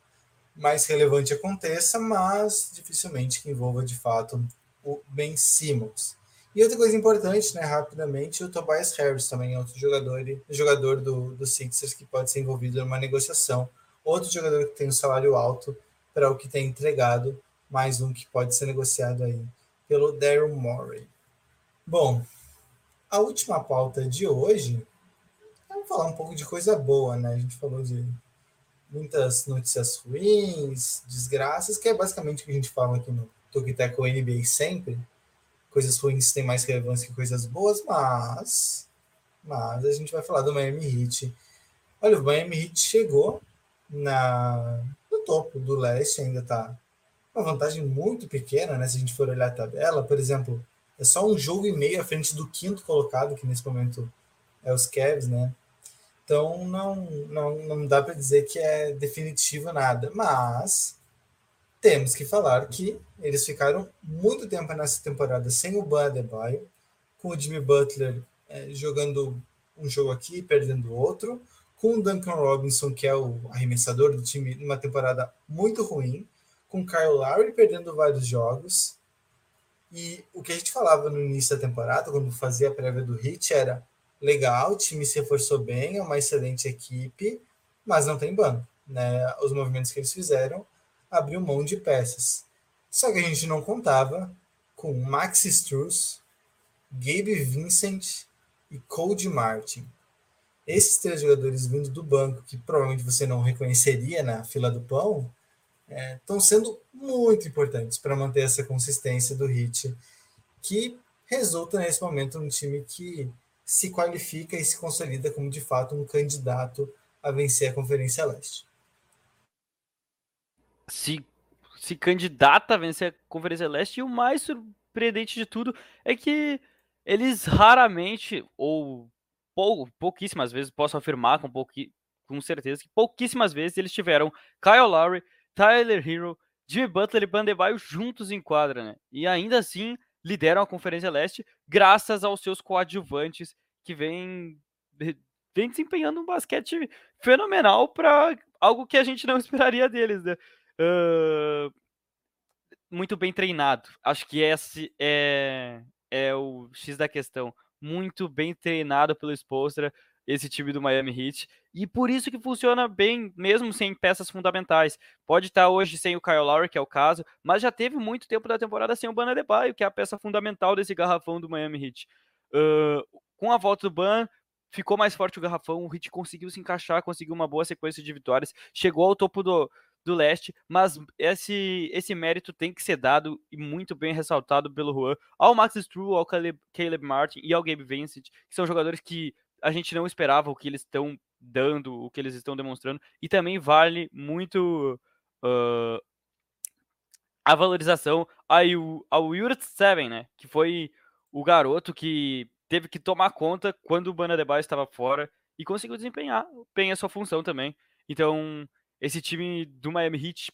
mais relevante aconteça, mas dificilmente que envolva de fato o Ben Simmons. E outra coisa importante, né, rapidamente, o Tobias Harris também é outro jogador, jogador do, do Sixers que pode ser envolvido numa negociação. Outro jogador que tem um salário alto para o que tem entregado, mais um que pode ser negociado aí pelo Daryl Morey. Bom, a última pauta de hoje, vamos falar um pouco de coisa boa, né? A gente falou de muitas notícias ruins, desgraças, que é basicamente o que a gente fala aqui no Tokiteco NBA sempre. Coisas ruins têm mais relevância que coisas boas, mas, mas a gente vai falar do Miami Heat. Olha, o Miami Heat chegou na, no topo do leste, ainda está uma vantagem muito pequena, né? Se a gente for olhar a tabela, por exemplo, é só um jogo e meio à frente do quinto colocado, que nesse momento é os Cavs, né? Então não, não, não dá para dizer que é definitivo nada, mas temos que falar que eles ficaram muito tempo nessa temporada sem o Ban Adebayo, com o Jimmy Butler é, jogando um jogo aqui, perdendo outro, com o Duncan Robinson, que é o arremessador do time, numa temporada muito ruim, com o Kyle Lowry perdendo vários jogos. E o que a gente falava no início da temporada, quando fazia a prévia do Hit, era legal, o time se reforçou bem, é uma excelente equipe, mas não tem banco. Né? Os movimentos que eles fizeram abriu mão de peças. Só que a gente não contava com Max Struz, Gabe Vincent e Cody Martin. Esses três jogadores vindo do banco, que provavelmente você não reconheceria na fila do pão, estão é, sendo muito importantes para manter essa consistência do Hit, que resulta nesse momento num time que se qualifica e se consolida como de fato um candidato a vencer a Conferência Leste. Se, se candidata a vencer a Conferência Leste, e o mais surpreendente de tudo é que eles raramente, ou pou, pouquíssimas vezes, posso afirmar com, pouqui, com certeza, que pouquíssimas vezes eles tiveram Kyle Lowry, Tyler Hero, Jimmy Butler e Bandebaio juntos em quadra, né? E ainda assim lideram a Conferência Leste graças aos seus coadjuvantes que vem, vem desempenhando um basquete fenomenal para algo que a gente não esperaria deles, né? Uh, muito bem treinado. Acho que esse é, é o X da questão. Muito bem treinado pelo Spolstra, esse time do Miami Heat. E por isso que funciona bem, mesmo sem peças fundamentais. Pode estar hoje sem o Kyle Lowry, que é o caso, mas já teve muito tempo da temporada sem o Bana Debaio, que é a peça fundamental desse garrafão do Miami Heat. Uh, com a volta do Ban, ficou mais forte o garrafão, o Heat conseguiu se encaixar, conseguiu uma boa sequência de vitórias, chegou ao topo do, do leste, mas esse, esse mérito tem que ser dado e muito bem ressaltado pelo Juan, ao Max Strue, ao Caleb, Caleb Martin e ao Gabe Vincent, que são jogadores que a gente não esperava o que eles estão dando, o que eles estão demonstrando, e também vale muito uh, a valorização ao, ao Yurt Seven, né? Que foi o garoto que teve que tomar conta quando o Bana Debaio estava fora e conseguiu desempenhar bem a sua função também. Então, esse time do Miami Heat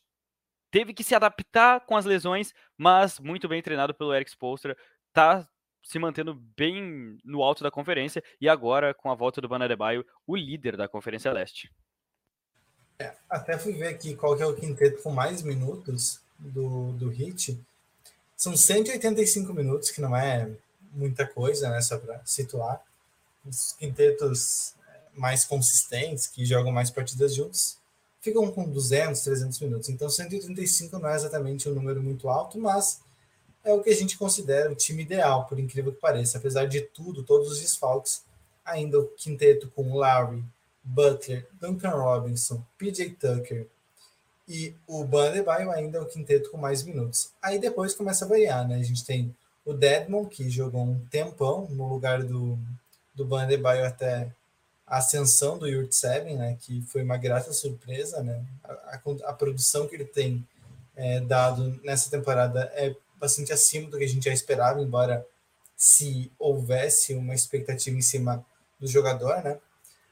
teve que se adaptar com as lesões, mas muito bem treinado pelo Eric Spoelstra, tá se mantendo bem no alto da conferência e agora com a volta do Bana Debaio, o líder da Conferência Leste. É, até fui ver aqui qual que é o quinteto com mais minutos do, do Hit. São 185 minutos, que não é muita coisa, né? Só para situar. Os quintetos mais consistentes, que jogam mais partidas juntos, ficam com 200, 300 minutos. Então, 135 não é exatamente um número muito alto, mas é o que a gente considera o time ideal, por incrível que pareça. Apesar de tudo, todos os desfalques, ainda o quinteto com Larry, Butler, Duncan Robinson, PJ Tucker e o Bandebaio ainda é o quinteto com mais minutos. Aí depois começa a variar, né? A gente tem o Deadmon, que jogou um tempão no lugar do, do Bandebaio até a ascensão do Yurt Seven, né? Que foi uma grata surpresa, né? A, a, a produção que ele tem é, dado nessa temporada é bastante acima do que a gente já esperava, embora se houvesse uma expectativa em cima do jogador, né?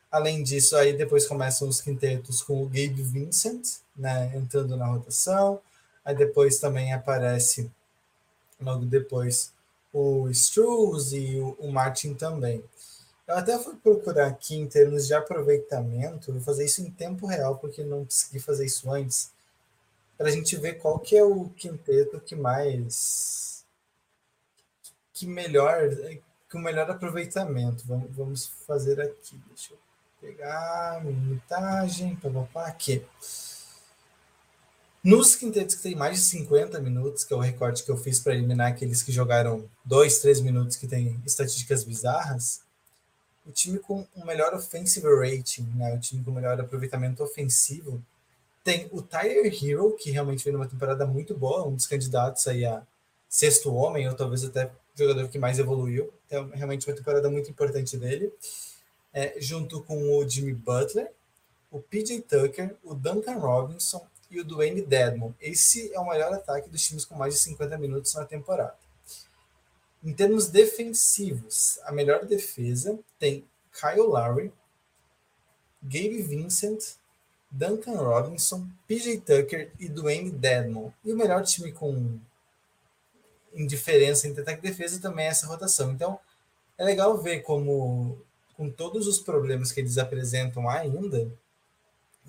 Além disso, aí depois começam os quintetos com o Gabe Vincent, né, entrando na rotação. Aí depois também aparece, logo depois, o Struz e o, o Martin também. Eu até fui procurar aqui em termos de aproveitamento, vou fazer isso em tempo real, porque não consegui fazer isso antes, para a gente ver qual que é o quinteto que mais que melhor que o melhor aproveitamento. Vamos, fazer aqui. Deixa eu pegar minutagem, papapá, aqui. Nos quintetos que tem mais de 50 minutos, que é o recorte que eu fiz para eliminar aqueles que jogaram 2, 3 minutos, que tem estatísticas bizarras, o time com o melhor offensive rating, né, o time com o melhor aproveitamento ofensivo, tem o Tyler Hero, que realmente vem numa temporada muito boa, um dos candidatos aí a sexto homem, ou talvez até jogador que mais evoluiu. Então, realmente uma temporada muito importante dele é, junto com o Jimmy Butler, o PJ Tucker, o Duncan Robinson e o Dwayne Dedmon. Esse é o maior ataque dos times com mais de 50 minutos na temporada. Em termos defensivos, a melhor defesa tem Kyle Lowry, Gabe Vincent, Duncan Robinson, PJ Tucker e Dwayne Dedmon. E o melhor time com indiferença entre ataque e defesa também é essa rotação. Então, é legal ver como com todos os problemas que eles apresentam ainda,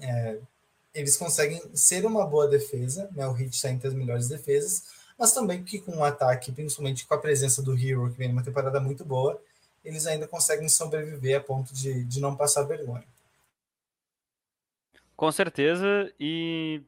é, eles conseguem ser uma boa defesa, né? O Heat está entre as melhores defesas, mas também que com o ataque, principalmente com a presença do Hero, que vem numa temporada muito boa, eles ainda conseguem sobreviver a ponto de, de não passar vergonha. Com certeza, e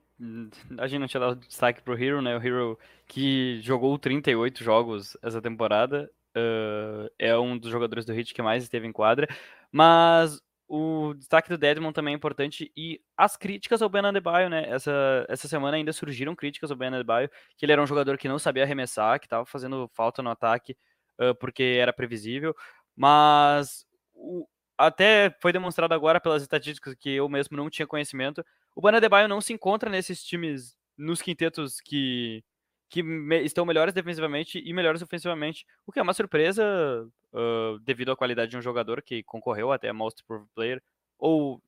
a gente não tinha dado destaque pro Hero, né? O Hero que jogou 38 jogos essa temporada, uh, é um dos jogadores do Heat que mais esteve em quadra, mas o destaque do Dedmon também é importante e as críticas ao Ben Adebayo, né? Essa, essa semana ainda surgiram críticas ao Ben Adebayo, que ele era um jogador que não sabia arremessar, que estava fazendo falta no ataque uh, porque era previsível, mas o, até foi demonstrado agora pelas estatísticas que eu mesmo não tinha conhecimento, o Ben Adebayo não se encontra nesses times, nos quintetos que que me, estão melhores defensivamente e melhores ofensivamente, o que é uma surpresa devido à qualidade de um jogador que concorreu até Most Improved Player, ou,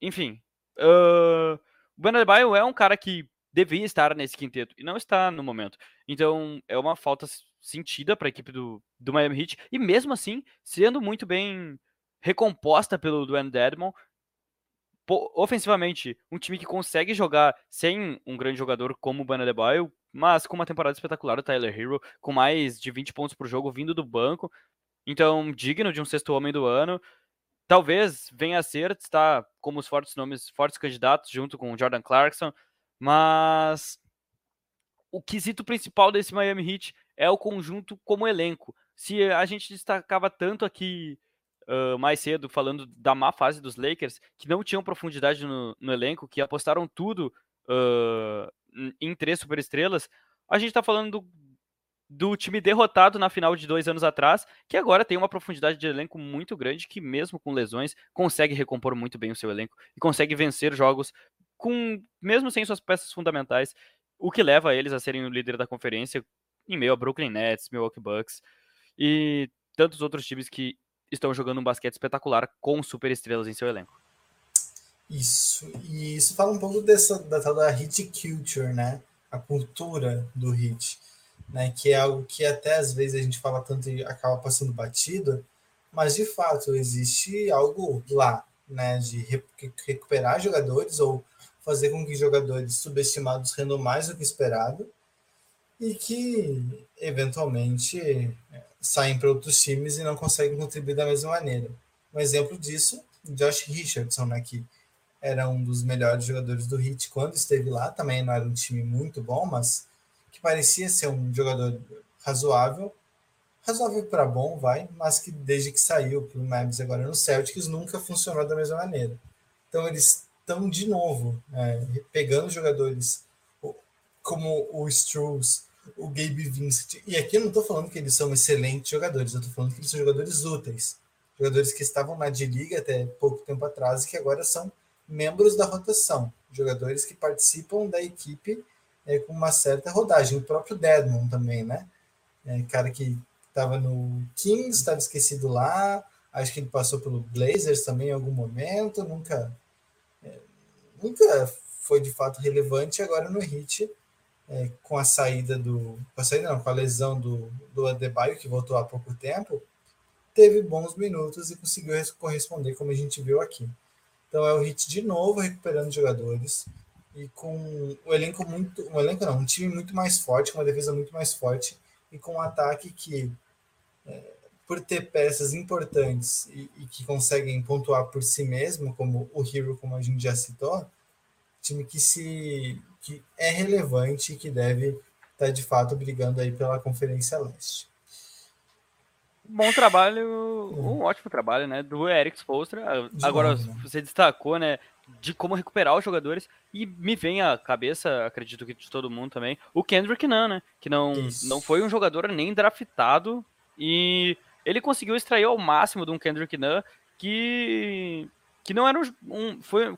enfim, uh, o é um cara que devia estar nesse quinteto e não está no momento. Então é uma falta sentida para a equipe do, do Miami Heat e mesmo assim sendo muito bem recomposta pelo Dwayne Dedmon, ofensivamente, um time que consegue jogar sem um grande jogador como o Bana Debaio, mas com uma temporada espetacular do Tyler Hero, com mais de 20 pontos por jogo vindo do banco, então digno de um sexto homem do ano. Talvez venha a ser, está como os fortes nomes, fortes candidatos, junto com Jordan Clarkson, mas o quesito principal desse Miami Heat é o conjunto como elenco. Se a gente destacava tanto aqui uh, mais cedo, falando da má fase dos Lakers, que não tinham profundidade no, no elenco, que apostaram tudo uh, em três superestrelas, a gente está falando do, do time derrotado na final de dois anos atrás, que agora tem uma profundidade de elenco muito grande, que mesmo com lesões, consegue recompor muito bem o seu elenco e consegue vencer jogos com mesmo sem suas peças fundamentais. o que leva eles a serem o líder da conferência em meio a Brooklyn Nets, Milwaukee Bucks e tantos outros times que estão jogando um basquete espetacular com superestrelas em seu elenco. Isso, e isso fala um pouco dessa da tal da hit culture, né? A cultura do hit, né? Que é algo que até às vezes a gente fala tanto e acaba passando batido, mas de fato existe algo lá, né? De recuperar jogadores ou fazer com que jogadores subestimados rendam mais do que esperado e que eventualmente é, saem para outros times e não conseguem contribuir da mesma maneira. Um exemplo disso, Josh Richardson, né, era um dos melhores jogadores do Heat quando esteve lá, também não era um time muito bom, mas que parecia ser um jogador razoável, razoável para bom, vai, mas que desde que saiu para o Mavs agora no Celtics nunca funcionou da mesma maneira. Então eles estão de novo é, pegando jogadores como o Struz, o Gabe Vincent. E aqui eu não estou falando que eles são excelentes jogadores, eu estou falando que eles são jogadores úteis. Jogadores que estavam na D-Liga até pouco tempo atrás e que agora são membros da rotação. Jogadores que participam da equipe é, com uma certa rodagem. O próprio Deadmon também, né? É, cara que estava no Kings, estava esquecido lá. Acho que ele passou pelo Blazers também em algum momento. Nunca, é, nunca foi de fato relevante. Agora no Hit é, com a saída do. Com a saída não, com a lesão do, do Adebayo, que voltou há pouco tempo, teve bons minutos e conseguiu corresponder, como a gente viu aqui. Então é o Hit de novo recuperando jogadores e com o elenco muito. Um elenco não, um time muito mais forte, com uma defesa muito mais forte e com um ataque que. É, por ter peças importantes e, e, que conseguem pontuar por si mesmo, como o Hero, como a gente já citou, time que se que é relevante e que deve estar tá, de fato brigando aí pela Conferência Leste. Bom trabalho, um ótimo trabalho, né, do Eric Spoelstra. Agora você destacou, né, de como recuperar os jogadores e me vem à cabeça, acredito que de todo mundo também, o Kendrick Nunn, né, que não não foi um jogador nem draftado e ele conseguiu extrair ao máximo de um Kendrick Nunn que que não era um, um foi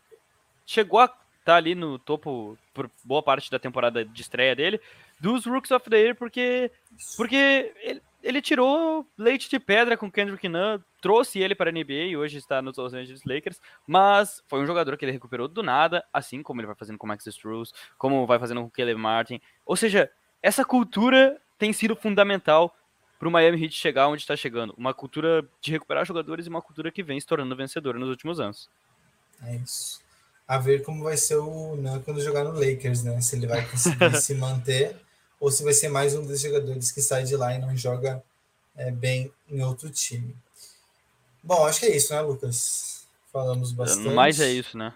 chegou a tá ali no topo por boa parte da temporada de estreia dele, dos Rooks of the Year, porque, porque ele, ele tirou leite de pedra com Kendrick Nunn, trouxe ele para a NBA e hoje está nos Los Angeles Lakers, mas foi um jogador que ele recuperou do nada, assim como ele vai fazendo com Max Struz, como vai fazendo com Caleb Martin. Ou seja, essa cultura tem sido fundamental para o Miami Heat chegar onde está chegando. Uma cultura de recuperar jogadores e uma cultura que vem se tornando vencedora nos últimos anos. É isso a ver como vai ser o Nan quando jogar no Lakers, né? Se ele vai conseguir se manter ou se vai ser mais um dos jogadores que sai de lá e não joga é, bem em outro time. Bom, acho que é isso, né, Lucas? Falamos bastante. Mais é isso, né?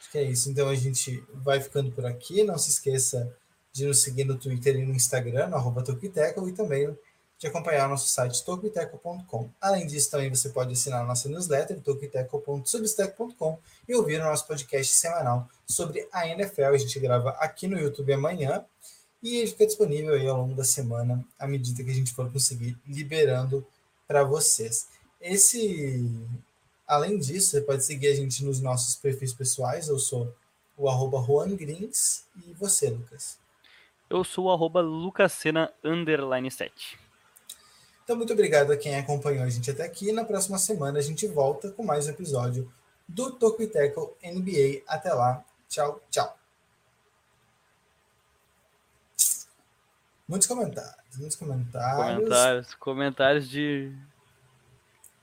Acho que é isso. Então a gente vai ficando por aqui. Não se esqueça de nos seguir no Twitter e no Instagram, no arroba e também de acompanhar nosso site tocoiteco.com. Além disso, também você pode assinar a nossa newsletter, tocoiteco.substack.com e ouvir o nosso podcast semanal sobre a NFL. A gente grava aqui no YouTube amanhã e ele fica disponível aí ao longo da semana, à medida que a gente for conseguir liberando para vocês. Esse, além disso, você pode seguir a gente nos nossos perfis pessoais. Eu sou o arroba Juan Grins e você, Lucas. Eu sou o arroba Lucasena underline 7. Então, muito obrigado a quem acompanhou a gente até aqui. Na próxima semana a gente volta com mais um episódio do Toco NBA. Até lá. Tchau, tchau. Muitos comentários, muitos comentários. Comentários, comentários de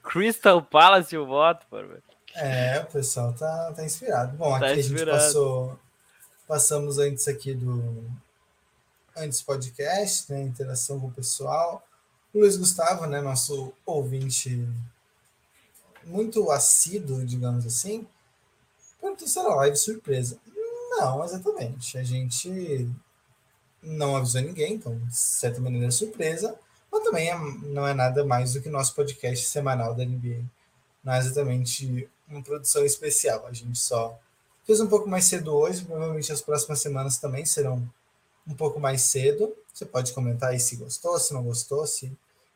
Crystal Palace o voto, por É, o pessoal tá, tá inspirado. Bom, tá aqui inspirado. a gente passou, passamos antes aqui do antes podcast, né, interação com o pessoal. Luiz Gustavo, né, nosso ouvinte muito assíduo, digamos assim, perguntou se era live surpresa. Não, exatamente. A gente não avisou ninguém, então, de certa maneira, é surpresa, mas também é, não é nada mais do que nosso podcast semanal da NBA. Não é exatamente uma produção especial. A gente só fez um pouco mais cedo hoje, provavelmente as próximas semanas também serão um pouco mais cedo. Você pode comentar aí se gostou, se não gostou, se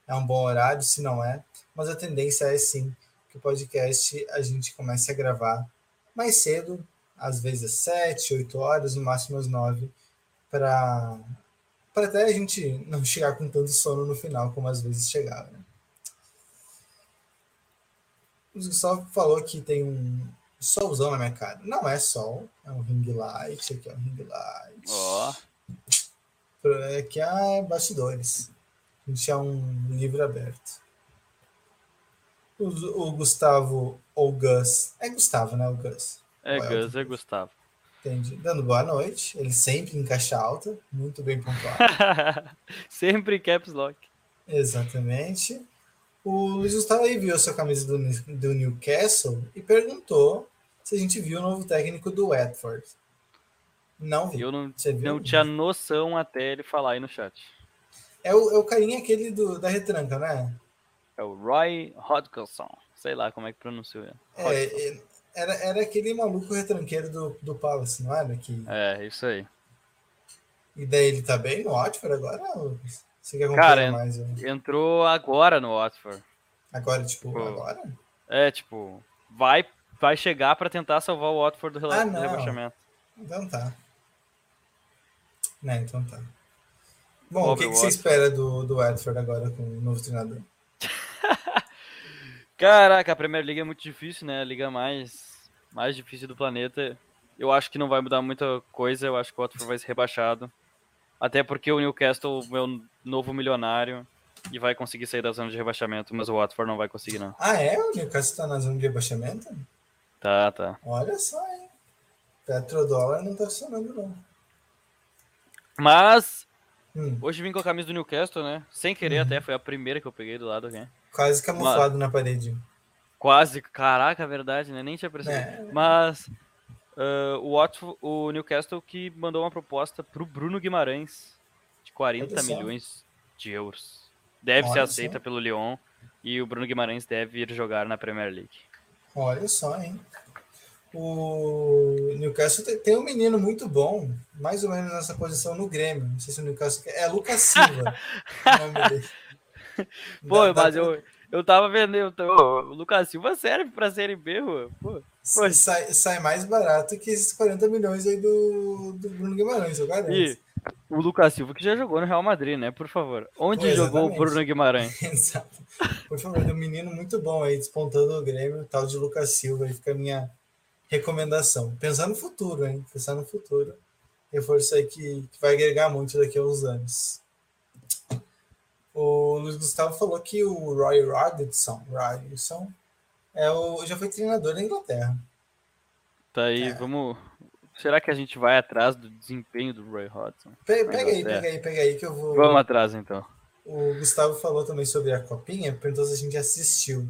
é um bom horário, se não é, mas a tendência é sim que o podcast a gente comece a gravar mais cedo, às vezes às 7, 8 horas, no máximo às 9, para para até a gente não chegar com tanto sono no final como às vezes chegava. Né? O Gustavo falou que tem um solzão na minha cara. Não é sol, é um ring light. Aqui é um ring light. Ó, Aqui é bastidores. A gente é um livro aberto. O, o Gustavo, ou Gus, é Gustavo, né? O Gus. é Ué, Gus, é Gustavo. Entendi. Dando boa noite. Ele sempre em caixa alta, muito bem pontuado. Sempre caps lock. Exatamente. O Luiz Gustavo aí viu a sua camisa do, do Newcastle e perguntou se a gente viu o novo técnico do Watford. Não vi. Eu não, não tinha noção até ele falar aí no chat. É o, é o carinha aquele do, da retranca, né? É o Roy Hodgson. Sei lá como é que pronunciou. É, é, era, era aquele maluco retranqueiro do, do Palace, não era? Que, É, isso aí. e daí ele tá bem no Watford agora? Você quer Cara, mais? né? Entrou agora no Watford. Agora, tipo, Pô. agora? É, tipo, vai, vai chegar pra tentar salvar o Watford do rela- Ah, do não. rebaixamento. Então tá. Né, então tá. Bom, o que, que você espera do, do Watford agora com o novo treinador? Caraca, a Premier League é muito difícil, né? A liga mais, mais difícil do planeta. Eu acho que não vai mudar muita coisa. Eu acho que o Watford vai ser rebaixado. Até porque o Newcastle é o novo milionário e vai conseguir sair da zona de rebaixamento, mas o Watford não vai conseguir, não. Ah, é? O Newcastle tá na zona de rebaixamento? Tá, tá. Olha só, hein? Petrodólar não tá funcionando, não. Mas Hum, hoje vim com a camisa do Newcastle, né? Sem querer Uhum. até, foi a primeira que eu peguei do lado aqui. quase camuflado na parede. Quase, caraca, verdade, né? Nem tinha percebido. É. Mas ah, o, Watford, o Newcastle que mandou uma proposta pro Bruno Guimarães de 40 Olha só. milhões de euros. Deve ser Olha aceita só. pelo Lyon e o Bruno Guimarães deve ir jogar na Premier League. Olha só, hein? O Newcastle tem, um menino muito bom, mais ou menos nessa posição no Grêmio. Não sei se o Newcastle quer. É Lucas Silva. Pô, dá mas pra- eu, eu tava vendo, eu o Lucas Silva serve pra Série B, pô. pô. Sai, sai mais barato que esses 40 milhões aí do, do Bruno Guimarães, eu garanto. E o Lucas Silva que já jogou no Real Madrid, né? Por favor. Onde Pô, jogou o. Bruno Guimarães? Exato. Por favor, tem um menino muito bom aí, despontando o Grêmio, tal de Lucas Silva, aí fica a minha recomendação. Pensar no futuro, hein? Pensar no futuro. Reforço aí que, que vai agregar muito daqui a uns anos. O Luiz Gustavo falou que o Roy Rodgson é o, já foi treinador da Inglaterra. Tá aí, É. vamos. Será que a gente vai atrás do desempenho do Roy Hodgson? Pe- Pega aí, pega aí, pega aí que eu vou. Vamos atrás então. O Gustavo falou também sobre a copinha, perguntou se a gente assistiu.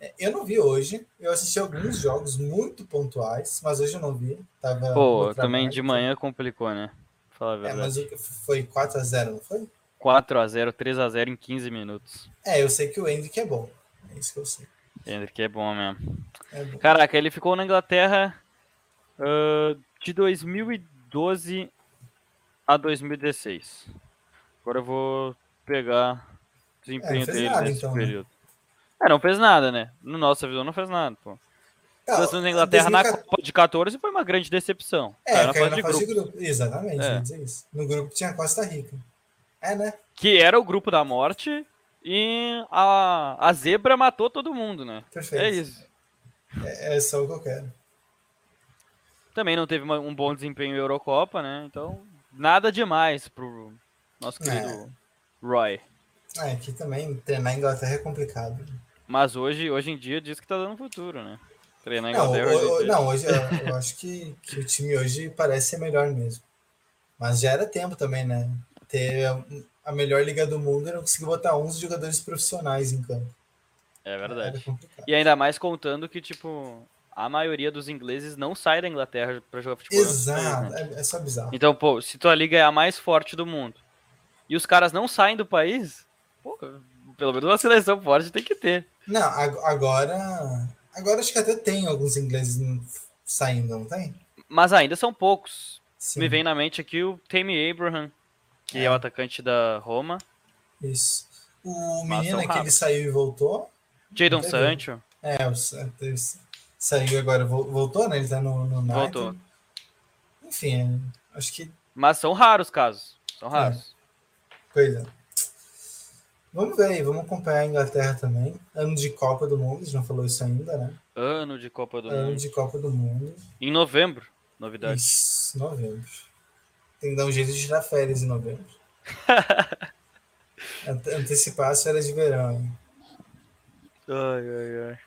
É, Eu não vi hoje, eu assisti alguns jogos muito pontuais, mas hoje eu não vi. Tava Pô, também de manhã complicou, né? Fala a É, verdade. mas o que- foi 4x0, não foi? 4x0, 3x0 em 15 minutos. É, eu sei que o Hendrick é bom. É isso que eu sei. Hendrick é bom mesmo. É bom. Caraca, ele ficou na Inglaterra ah, de 2012 a 2016. Agora eu vou pegar o desempenho fez dele nada, nesse então, né? É, não fez nada, né? No nossa visão não fez nada, pô. Não, Seleção da Inglaterra na 2014 Copa de 14 foi uma grande decepção. É, Caiu na caiu fase na de fase grupo. de grupo. Exatamente, É. dizer isso. No grupo tinha Costa Rica. É, né? Que era o grupo da morte e a, a zebra matou todo mundo, né? Perfeito. É isso. É, é só o que eu quero. Também não teve um bom desempenho em Eurocopa, né? Então, nada demais pro nosso É. querido Roy. Ah, aqui também treinar a Inglaterra é complicado. Mas hoje, hoje em dia diz que tá dando futuro, né? Treinar a Não, Inglaterra. hoje em não hoje eu, eu acho que, que o time hoje parece ser melhor mesmo. Mas já era tempo também, né? Ter a, a melhor liga do mundo e não conseguir botar 11 jogadores profissionais em campo. É verdade. E ainda mais contando que, tipo, a maioria dos ingleses não sai da Inglaterra pra jogar futebol. em Exato, né? é, é só bizarro. Então, pô, se tua liga é a mais forte do mundo e os caras não saem do país, pô, pelo menos uma seleção forte tem que ter. Não, ag- agora. Agora acho que até tem alguns ingleses saindo, não tem? Mas ainda são poucos. Sim, Me vem na mente aqui o Tammy Abraham, que é, É. o atacante da Roma. Isso. O Mas menino é que ele saiu e voltou. Jadon? Sancho. É, o Santos saiu agora, vol- voltou, né? Ele tá no, no United. Voltou. Enfim, é, acho que Mas são raros casos. São raros. Pois é. Vamos ver aí, vamos acompanhar a Inglaterra também. Ano de Copa do Mundo, a gente não falou isso ainda, né? Ano de Copa do Ano Mundo. de Copa do Mundo. Em novembro, novidade. Isso, novembro. Tem que dar um jeito de tirar férias em novembro. Ante- Antecipar as férias de verão. hein? Ai, ai, ai.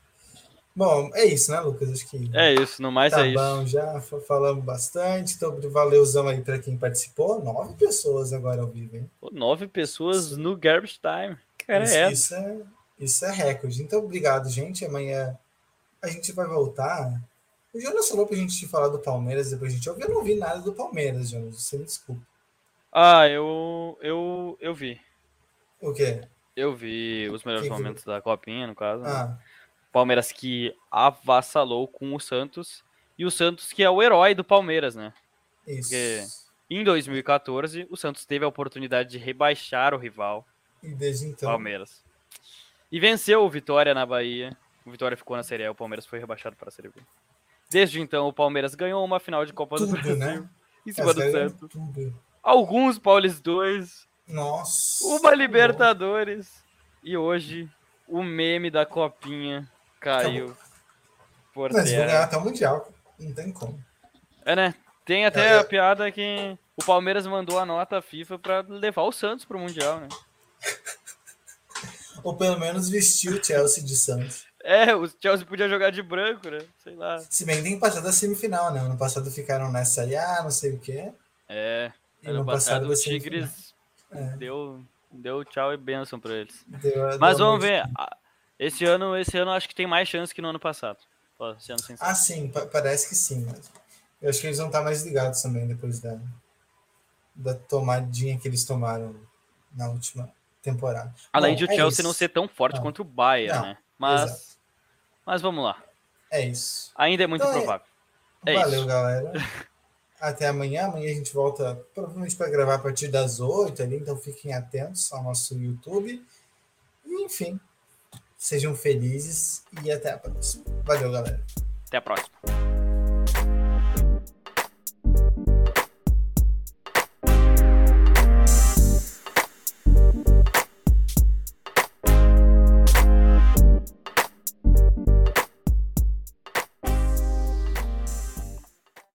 Bom, é isso, né, Lucas? Acho que É isso, no mais tá é isso. bom já. fa- Falamos bastante. Então, valeuzão aí para quem participou. Nove pessoas agora ao vivo, hein? Pô, Nove pessoas no Garbage Time. Cara, isso, é. isso é isso é recorde. Então, obrigado, gente. Amanhã a gente vai voltar. O Jonas falou pra gente falar do Palmeiras depois a gente ouve. Eu não vi nada do Palmeiras, Jonas. Você me desculpa. Ah, eu, eu, eu vi. O quê? Eu vi os melhores momentos da Copinha, no caso. né? Palmeiras que avassalou com o Santos. E o Santos que é o herói do Palmeiras, né? isso. Porque- Em 2014, o Santos teve a oportunidade de rebaixar o rival, E desde então. Palmeiras. E venceu o Vitória na Bahia. O Vitória ficou na Série A, o Palmeiras foi rebaixado para a Série B. Desde então, o Palmeiras ganhou uma final de Copa do Tudo, Brasil né? em cima do é Santos. tudo. Alguns Paulistões, Nossa. uma Libertadores. E hoje, o meme da Copinha caiu por Mas vou ganhar terra. até o Mundial. Não tem como. É, né? Tem até É, é. a piada que o Palmeiras mandou a nota FIFA para levar o Santos pro Mundial, né? Ou pelo menos vestir o Chelsea de Santos. É, o Chelsea podia jogar de branco, né? Sei lá. Se bem que tem que passar da semifinal, né? Ano passado ficaram nessa aí, ah, não sei o quê. É, E ano no passado da o. Tigres É. deu, deu tchau e benção pra eles. Deu- Mas deu vamos ver. a- Esse ano, esse ano acho que tem mais chance que no ano passado. Sendo sincero. Ah, sim, pa- parece que sim. Eu acho que eles vão estar mais ligados também depois da, da tomadinha que eles tomaram na última temporada. Além Bom, de o é Chelsea isso. não ser tão forte Não. contra o Bayern, Não, né? Mas, exato. mas vamos lá. É isso. Ainda é muito Então é- provável. É Valeu, isso. galera. Até amanhã. Amanhã a gente volta provavelmente para gravar a partir das 8 ali, então fiquem atentos ao nosso YouTube. E, enfim, sejam felizes e até a próxima. Valeu, galera. Até a próxima.